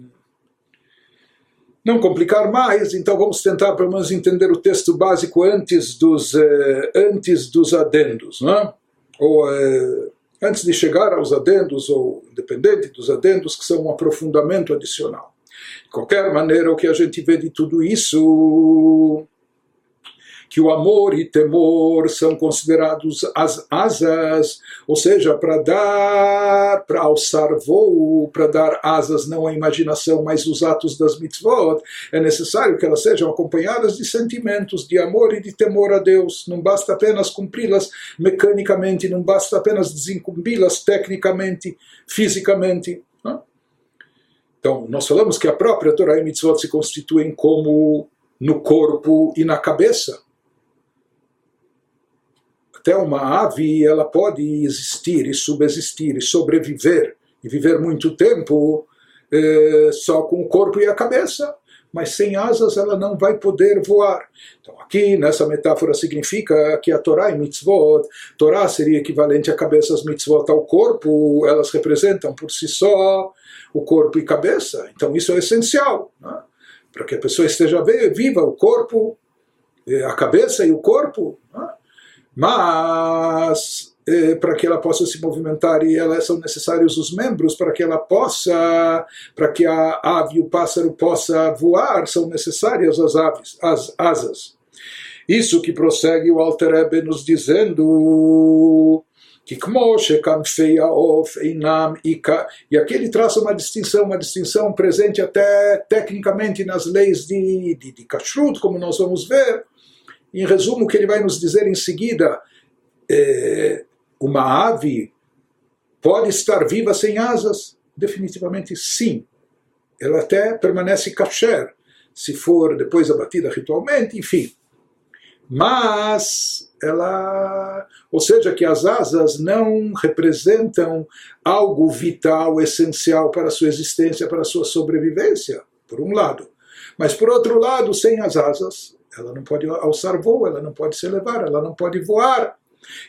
não complicar mais, então vamos tentar pelo menos entender o texto básico antes dos eh, antes dos adendos, não ou eh, antes de chegar aos adendos ou independente dos adendos que são um aprofundamento adicional. De qualquer maneira, o que a gente vê de tudo isso que o amor e temor são considerados as asas, ou seja, para dar, para alçar voo, para dar asas não à imaginação, mas os atos das mitzvot, é necessário que elas sejam acompanhadas de sentimentos de amor e de temor a Deus. Não basta apenas cumpri-las mecanicamente, não basta apenas desincumbí-las tecnicamente, fisicamente. Então, nós falamos que a própria Torá e mitzvot se constituem como no corpo e na cabeça até uma ave ela pode existir e subsistir e sobreviver e viver muito tempo eh, só com o corpo e a cabeça, mas sem asas ela não vai poder voar. Então aqui nessa metáfora significa que a Torá e mitzvot, Torá seria equivalente à cabeça, as mitzvot ao corpo, elas representam por si só o corpo e cabeça. Então isso é essencial, né? para que a pessoa esteja viva, o corpo, eh, a cabeça e o corpo. Né? Mas eh, para que ela possa se movimentar e ela, são necessários os membros para que ela possa, para que a ave e o pássaro possa voar, são necessárias as aves, as asas. Isso que prossegue o Alter Ebe nos dizendo que e aqui ele traça uma distinção, uma distinção presente até tecnicamente nas leis de, de, de Kashrut, como nós vamos ver, em resumo, o que ele vai nos dizer em seguida, é, uma ave pode estar viva sem asas? Definitivamente sim. Ela até permanece kasher, se for depois abatida ritualmente, enfim. Mas ela, ou seja, que as asas não representam algo vital, essencial para a sua existência, para a sua sobrevivência, por um lado. Mas por outro lado, sem as asas, ela não pode alçar voo, ela não pode se elevar, ela não pode voar.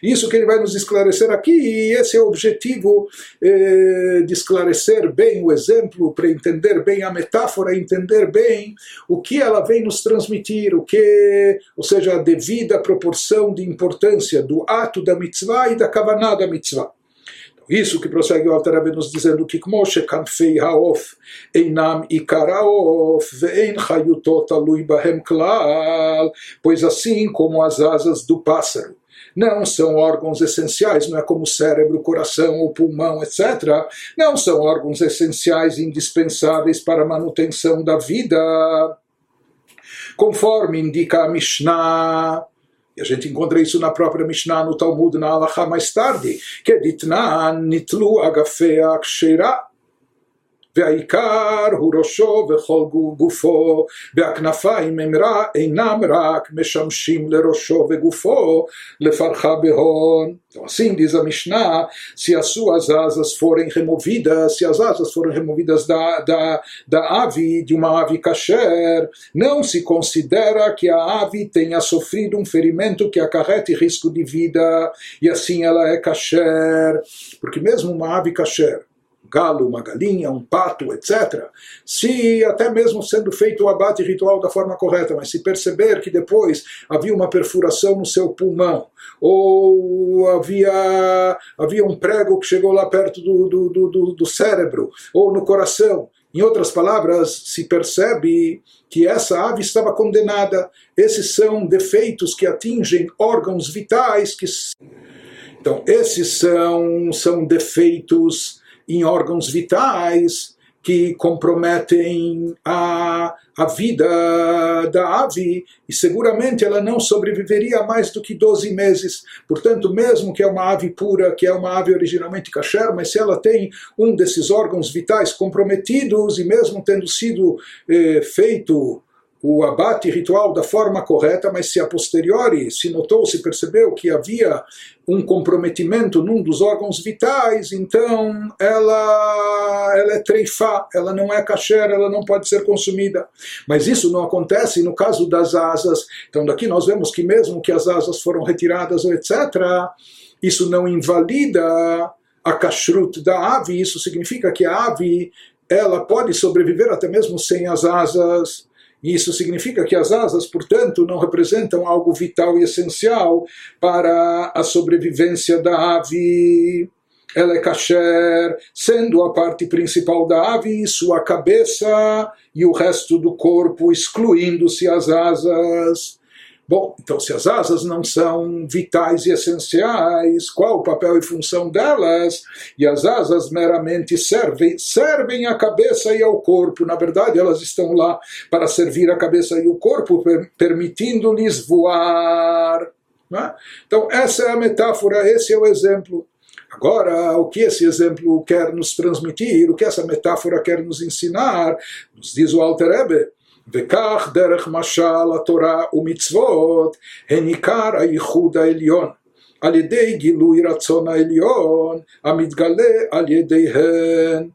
Isso que ele vai nos esclarecer aqui, e esse é o objetivo eh, de esclarecer bem o exemplo, para entender bem a metáfora, entender bem o que ela vem nos transmitir, o que, ou seja, a devida proporção de importância do ato da mitzvah e da kavaná da mitzvah. Isso que prossegue o altar Rebbe nos dizendo que Kmoshe kanfei haof einam ikaraof vein hayutota alui bahem klal, pois assim como as asas do pássaro não são órgãos essenciais, não é como o cérebro, o coração ou pulmão, etc. Não são órgãos essenciais indispensáveis para a manutenção da vida. Conforme indica a Mishnah, e a gente encontra isso na própria Mishnah, no Talmud, na Alaha mais tarde, que é Ditnan Nitlu Agafea Kshera והעיקר הוא ראשו וכל גופו, והכנפיים הם רע, אינם רק משמשים לראשו וגופו לפרחה בהון. Então, assim diz a Mishnah, se as suas asas forem removidas, se as asas forem removidas da, da, da ave, de uma ave kasher, não se considera que a ave tenha sofrido um ferimento que acarrete risco de vida, e assim ela é kasher. Porque mesmo uma ave kasher, galo, uma galinha, um pato, etc. Se até mesmo sendo feito o abate ritual da forma correta, mas se perceber que depois havia uma perfuração no seu pulmão, ou havia, havia um prego que chegou lá perto do, do, do, do cérebro, ou no coração, em outras palavras, se percebe que essa ave estava condenada. Esses são defeitos que atingem órgãos vitais que Então, esses são, são defeitos em órgãos vitais que comprometem a, a vida da ave e seguramente ela não sobreviveria mais do que 12 meses. Portanto, mesmo que é uma ave pura, que é uma ave originalmente kasher, mas se ela tem um desses órgãos vitais comprometidos e mesmo tendo sido eh, feito o abate ritual da forma correta, mas se a posteriori se notou, se percebeu que havia um comprometimento num dos órgãos vitais, então ela, ela é treifá, ela não é kasher, ela não pode ser consumida. Mas isso não acontece no caso das asas. Então daqui nós vemos que mesmo que as asas foram retiradas, etc., isso não invalida a kashrut da ave, isso significa que a ave ela pode sobreviver até mesmo sem as asas. Isso significa que as asas, portanto, não representam algo vital e essencial para a sobrevivência da ave. Ela é kasher, sendo a parte principal da ave sua cabeça e o resto do corpo, excluindo-se as asas. Bom, então se as asas não são vitais e essenciais, qual o papel e função delas? E as asas meramente servem, servem à cabeça e ao corpo. Na verdade, elas estão lá para servir a cabeça e o corpo, permitindo-lhes voar. É? Então, essa é a metáfora, esse é o exemplo. Agora, o que esse exemplo quer nos transmitir, o que essa metáfora quer nos ensinar, nos diz o Alter Rebbe, וכך דרך משל התורה ומצוות הן עיקר הייחוד העליון. על ידי גילוי רצון העליון המתגלה על ידיהן.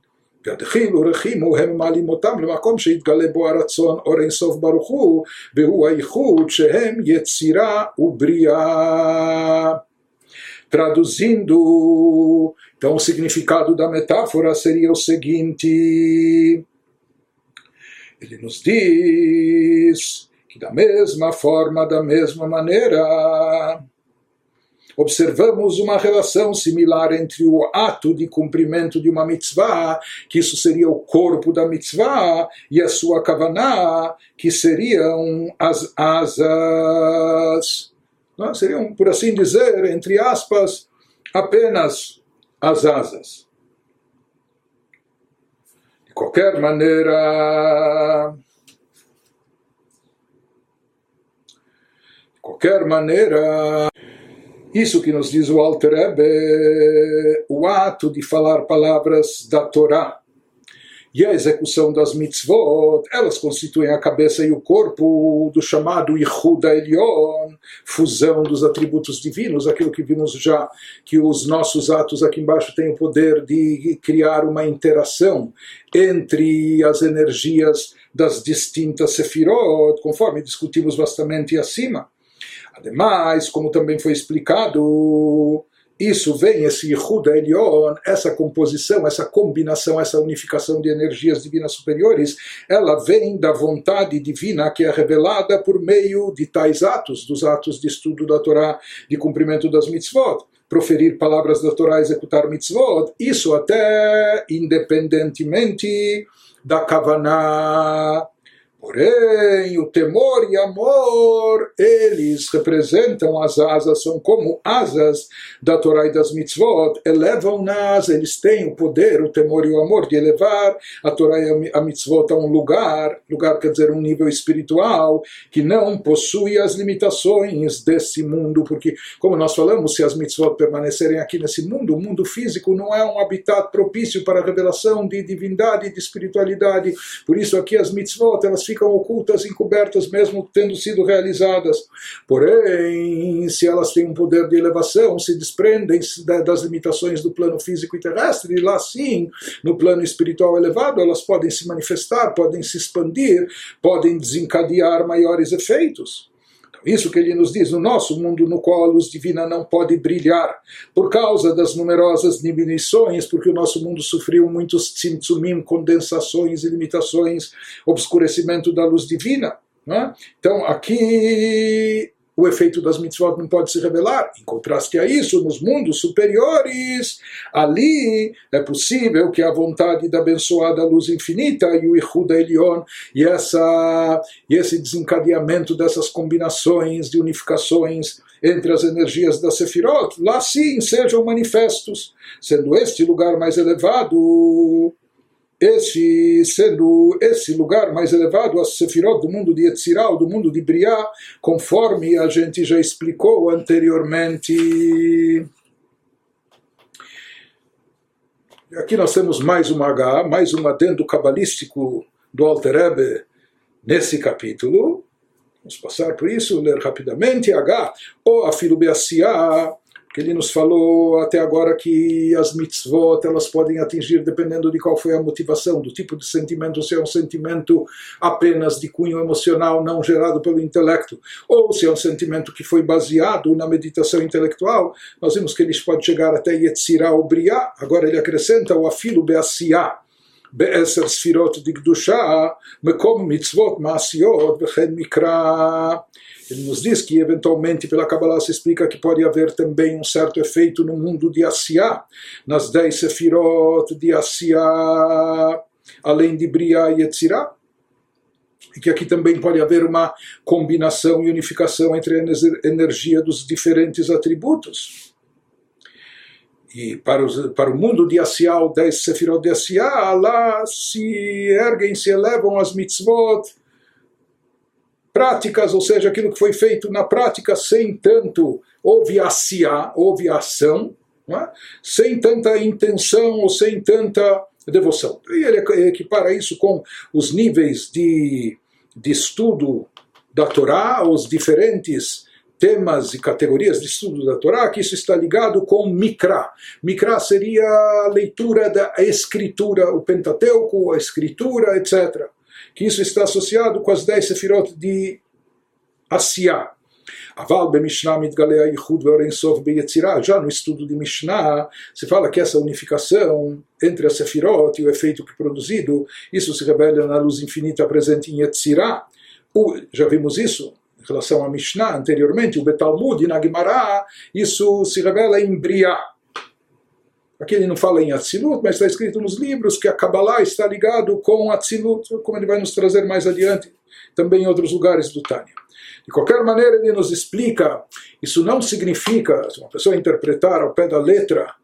והדחילו רחימו הם מעלים אותם למקום שהתגלה בו הרצון אור אינסוף ברוך הוא והוא הייחוד שהם יצירה ובריאה. Traduzindo, então o significado da metáfora seria o seguinte: ele nos diz que da mesma forma, da mesma maneira, observamos uma relação similar entre o ato de cumprimento de uma mitzvah, que isso seria o corpo da mitzvah, e a sua kavaná, que seriam as asas. Não? Seriam, por assim dizer, entre aspas, apenas as asas qualquer maneira, de qualquer maneira, isso que nos diz o Alter Rebbe, o ato de falar palavras da Torá, e a execução das mitzvot, elas constituem a cabeça e o corpo do chamado Yehuda Elion, fusão dos atributos divinos, aquilo que vimos já, que os nossos atos aqui embaixo têm o poder de criar uma interação entre as energias das distintas sefirot, conforme discutimos bastante acima. Ademais, como também foi explicado, isso vem, esse Yehuda Elion, essa composição, essa combinação, essa unificação de energias divinas superiores, ela vem da vontade divina que é revelada por meio de tais atos, dos atos de estudo da Torá, de cumprimento das mitzvot proferir palavras da Torá, executar mitzvot, isso até independentemente da Kavaná Porém, o temor e amor, eles representam as asas, são como asas da Torá e das mitzvot, elevam-nas, eles têm o poder, o temor e o amor de elevar a Torá e a mitzvot a um lugar, lugar quer dizer um nível espiritual, que não possui as limitações desse mundo, porque, como nós falamos, se as mitzvot permanecerem aqui nesse mundo, o mundo físico não é um habitat propício para a revelação de divindade e de espiritualidade, por isso aqui as mitzvot, elas ficam ocultas, encobertas, mesmo tendo sido realizadas. Porém, se elas têm um poder de elevação, se desprendem das limitações do plano físico e terrestre, e lá sim, no plano espiritual elevado, elas podem se manifestar, podem se expandir, podem desencadear maiores efeitos. Isso que ele nos diz, no nosso mundo no qual a luz divina não pode brilhar, por causa das numerosas diminuições, porque o nosso mundo sofreu muitos tzimtzumim, condensações e limitações, obscurecimento da luz divina. É? Então, aqui o efeito das mitzvot não pode se revelar. Em contraste a isso, nos mundos superiores, ali é possível que a vontade da abençoada luz infinita e o Ihuda Elion e, essa, e esse desencadeamento dessas combinações de unificações entre as energias da Sefirot, lá sim sejam manifestos, sendo este lugar mais elevado esse sendo esse lugar mais elevado, a Sefirot do mundo de Yetzirah, do mundo de Briah, conforme a gente já explicou anteriormente. Aqui nós temos mais uma H, mais um adendo cabalístico do Alter Rebbe nesse capítulo. Vamos passar por isso, ler rapidamente. H, ou a Filubeassiá, que ele nos falou até agora que as mitzvot elas podem atingir dependendo de qual foi a motivação, do tipo de sentimento, se é um sentimento apenas de cunho emocional não gerado pelo intelecto, ou se é um sentimento que foi baseado na meditação intelectual, nós vimos que eles podem chegar até Yetzirah ou Briah, agora ele acrescenta o afilo be'asiyah, בעשר ספירות דקדושה, מקום מצוות מעשיות וכן מקרא ele nos diz que, eventualmente, pela Kabbalah se explica que pode haver também um certo efeito no mundo de Asiá, nas dez sefirot de Asiá, além de Briá e Yetzirah, e que aqui também pode haver uma combinação e unificação entre a energia dos diferentes atributos. E para, os, para o mundo de Asiá, o 10 Sefirot de Asiá, lá se erguem, se elevam as mitzvot, práticas, ou seja, aquilo que foi feito na prática sem tanto houve aciá, houve ação, é? sem tanta intenção ou sem tanta devoção. E ele equipara isso com os níveis de, de estudo da Torá, os diferentes temas e categorias de estudo da Torá, que isso está ligado com Mikra. Mikra seria a leitura da escritura, o Pentateuco, a escritura, etc que isso está associado com as dez sefirot de Asiá. Aval Mishnah mitgalei Yichud ve'orensov beyetzirah. Já no estudo de Mishnah, se fala que essa unificação entre a Sefirot e o efeito que produzido, isso se revela na luz infinita presente em Yetzirah. Já vimos isso em relação a Mishnah anteriormente, o Betalmud e na Gemara, isso se revela em Briah. Aqui ele não fala em Atzilut, mas está escrito nos livros que a Kabbalah está ligado com Atzilut, como ele vai nos trazer mais adiante, também em outros lugares do Tânia. De qualquer maneira, ele nos explica, isso não significa, se uma pessoa interpretar ao pé da letra,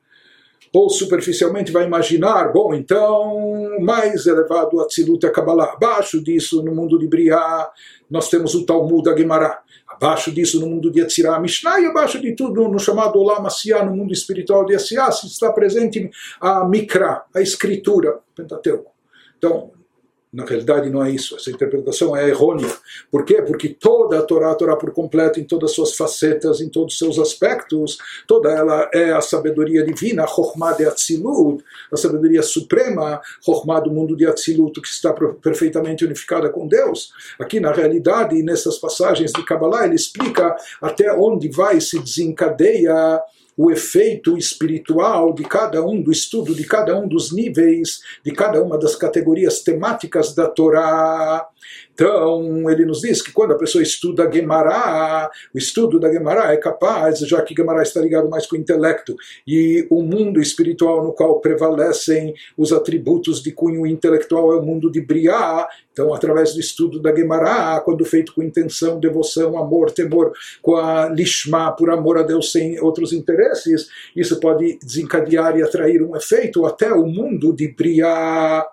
ou superficialmente vai imaginar, bom, então, mais elevado Atzilut é Kabbalah. Abaixo disso, no mundo de Briah, nós temos o Talmud da Gemara. Abaixo disso, no mundo de Yetzirah Mishnah, e abaixo de tudo, no chamado Olam Asiá, no mundo espiritual de Asiá, está presente a Mikra, a escritura, Pentateuco. Então, na realidade não é isso, essa interpretação é errônea. Por quê? Porque toda a Torá, a Torá por completo, em todas as suas facetas, em todos os seus aspectos, toda ela é a sabedoria divina, Chokhmah de Atzilut, a sabedoria suprema, Chokhmah do mundo de Atzilut, que está perfeitamente unificada com Deus. Aqui, na realidade, nessas passagens de Kabbalah, ele explica até onde vai se desencadeia o efeito espiritual de cada um, do estudo de cada um dos níveis, de cada uma das categorias temáticas da Torá. Então, ele nos diz que quando a pessoa estuda Gemara, o estudo da Gemara é capaz, já que Gemara está ligado mais com o intelecto, e o mundo espiritual no qual prevalecem os atributos de cunho intelectual é o mundo de Briá, então, através do estudo da Gemara, quando feito com intenção, devoção, amor, temor, com a Lishma, por amor a Deus sem outros interesses, isso pode desencadear e atrair um efeito até o mundo de Briá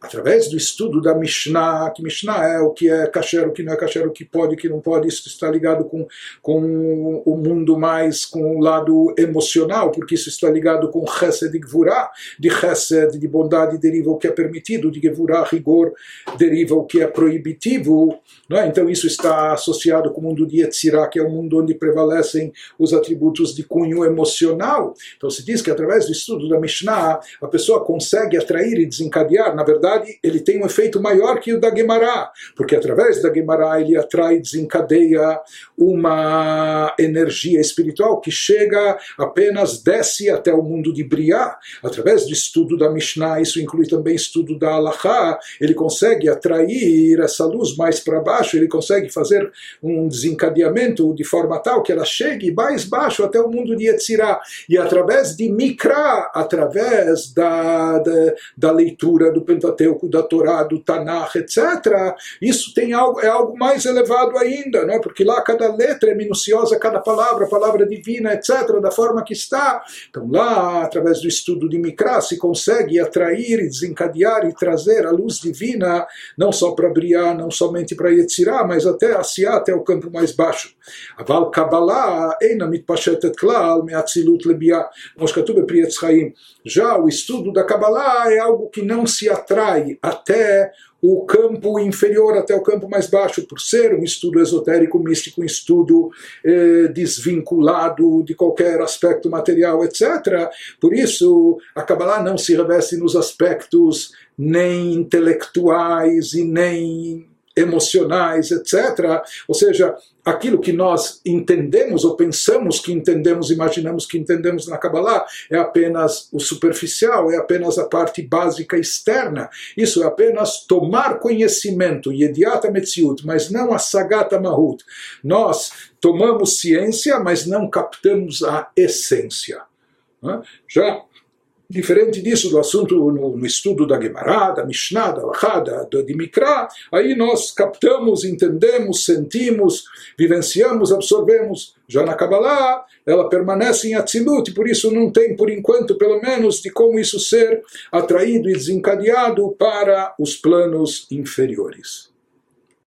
através do estudo da Mishnah, que Mishnah é o que é kasher, o que não é kasher, o que pode, o que não pode, isso está ligado com, com o mundo mais, com o lado emocional, porque isso está ligado com Chesed e Gvurah, de Chesed, de bondade, deriva o que é permitido, de Gvurah, rigor, deriva o que é proibitivo, é? então isso está associado com o mundo de Yetzirah, que é o mundo onde prevalecem os atributos de cunho emocional. Então se diz que através do estudo da Mishnah, a pessoa consegue atrair e desencadear, na verdade, verdade, ele tem um efeito maior que o da Gemara, porque através da Gemara ele atrai, desencadeia uma energia espiritual que chega apenas, desce até o mundo de Briá. Através do estudo da Mishnah, isso inclui também estudo da Halachá, ele consegue atrair essa luz mais para baixo, ele consegue fazer um desencadeamento de forma tal que ela chegue mais baixo até o mundo de Yetzirah. E através de Mikra, através da, da, da leitura do Pentateuco, Pentateuco, da Torá, do Tanakh, etc., isso tem algo, é algo mais elevado ainda, não é? porque lá cada letra é minuciosa, cada palavra, palavra divina, etc., da forma que está. Então lá, através do estudo de Mikra, se consegue atrair desencadear e trazer a luz divina, não só para Briá, não somente para Yetzirah, mas até Asiá, até o campo mais baixo. Aval Kabbalah, klal, me'atzilut lebiá. Moshkatub Prietz Chaim. Já o estudo da Kabbalah é algo que não se atrai até o campo inferior até o campo mais baixo, por ser um estudo esotérico, místico, um estudo eh, desvinculado de qualquer aspecto material, etc. Por isso, a Kabbalah não se reveste nos aspectos nem intelectuais e nem emocionais, etc. Ou seja, aquilo que nós entendemos ou pensamos que entendemos, imaginamos que entendemos na Kabbalah é apenas o superficial, é apenas a parte básica externa. Isso é apenas tomar conhecimento, Yediata Metziut, mas não a Sagata Mahut. Nós tomamos ciência, mas não captamos a essência. Já Diferente disso, do assunto no, no estudo da Gemara, da Mishnah, da Lachada, da, de Mikra, aí nós captamos, entendemos, sentimos, vivenciamos, absorvemos. Já na Kabbalah, ela permanece em Atzilut, por isso não tem, por enquanto, pelo menos, de como isso ser atraído e desencadeado para os planos inferiores.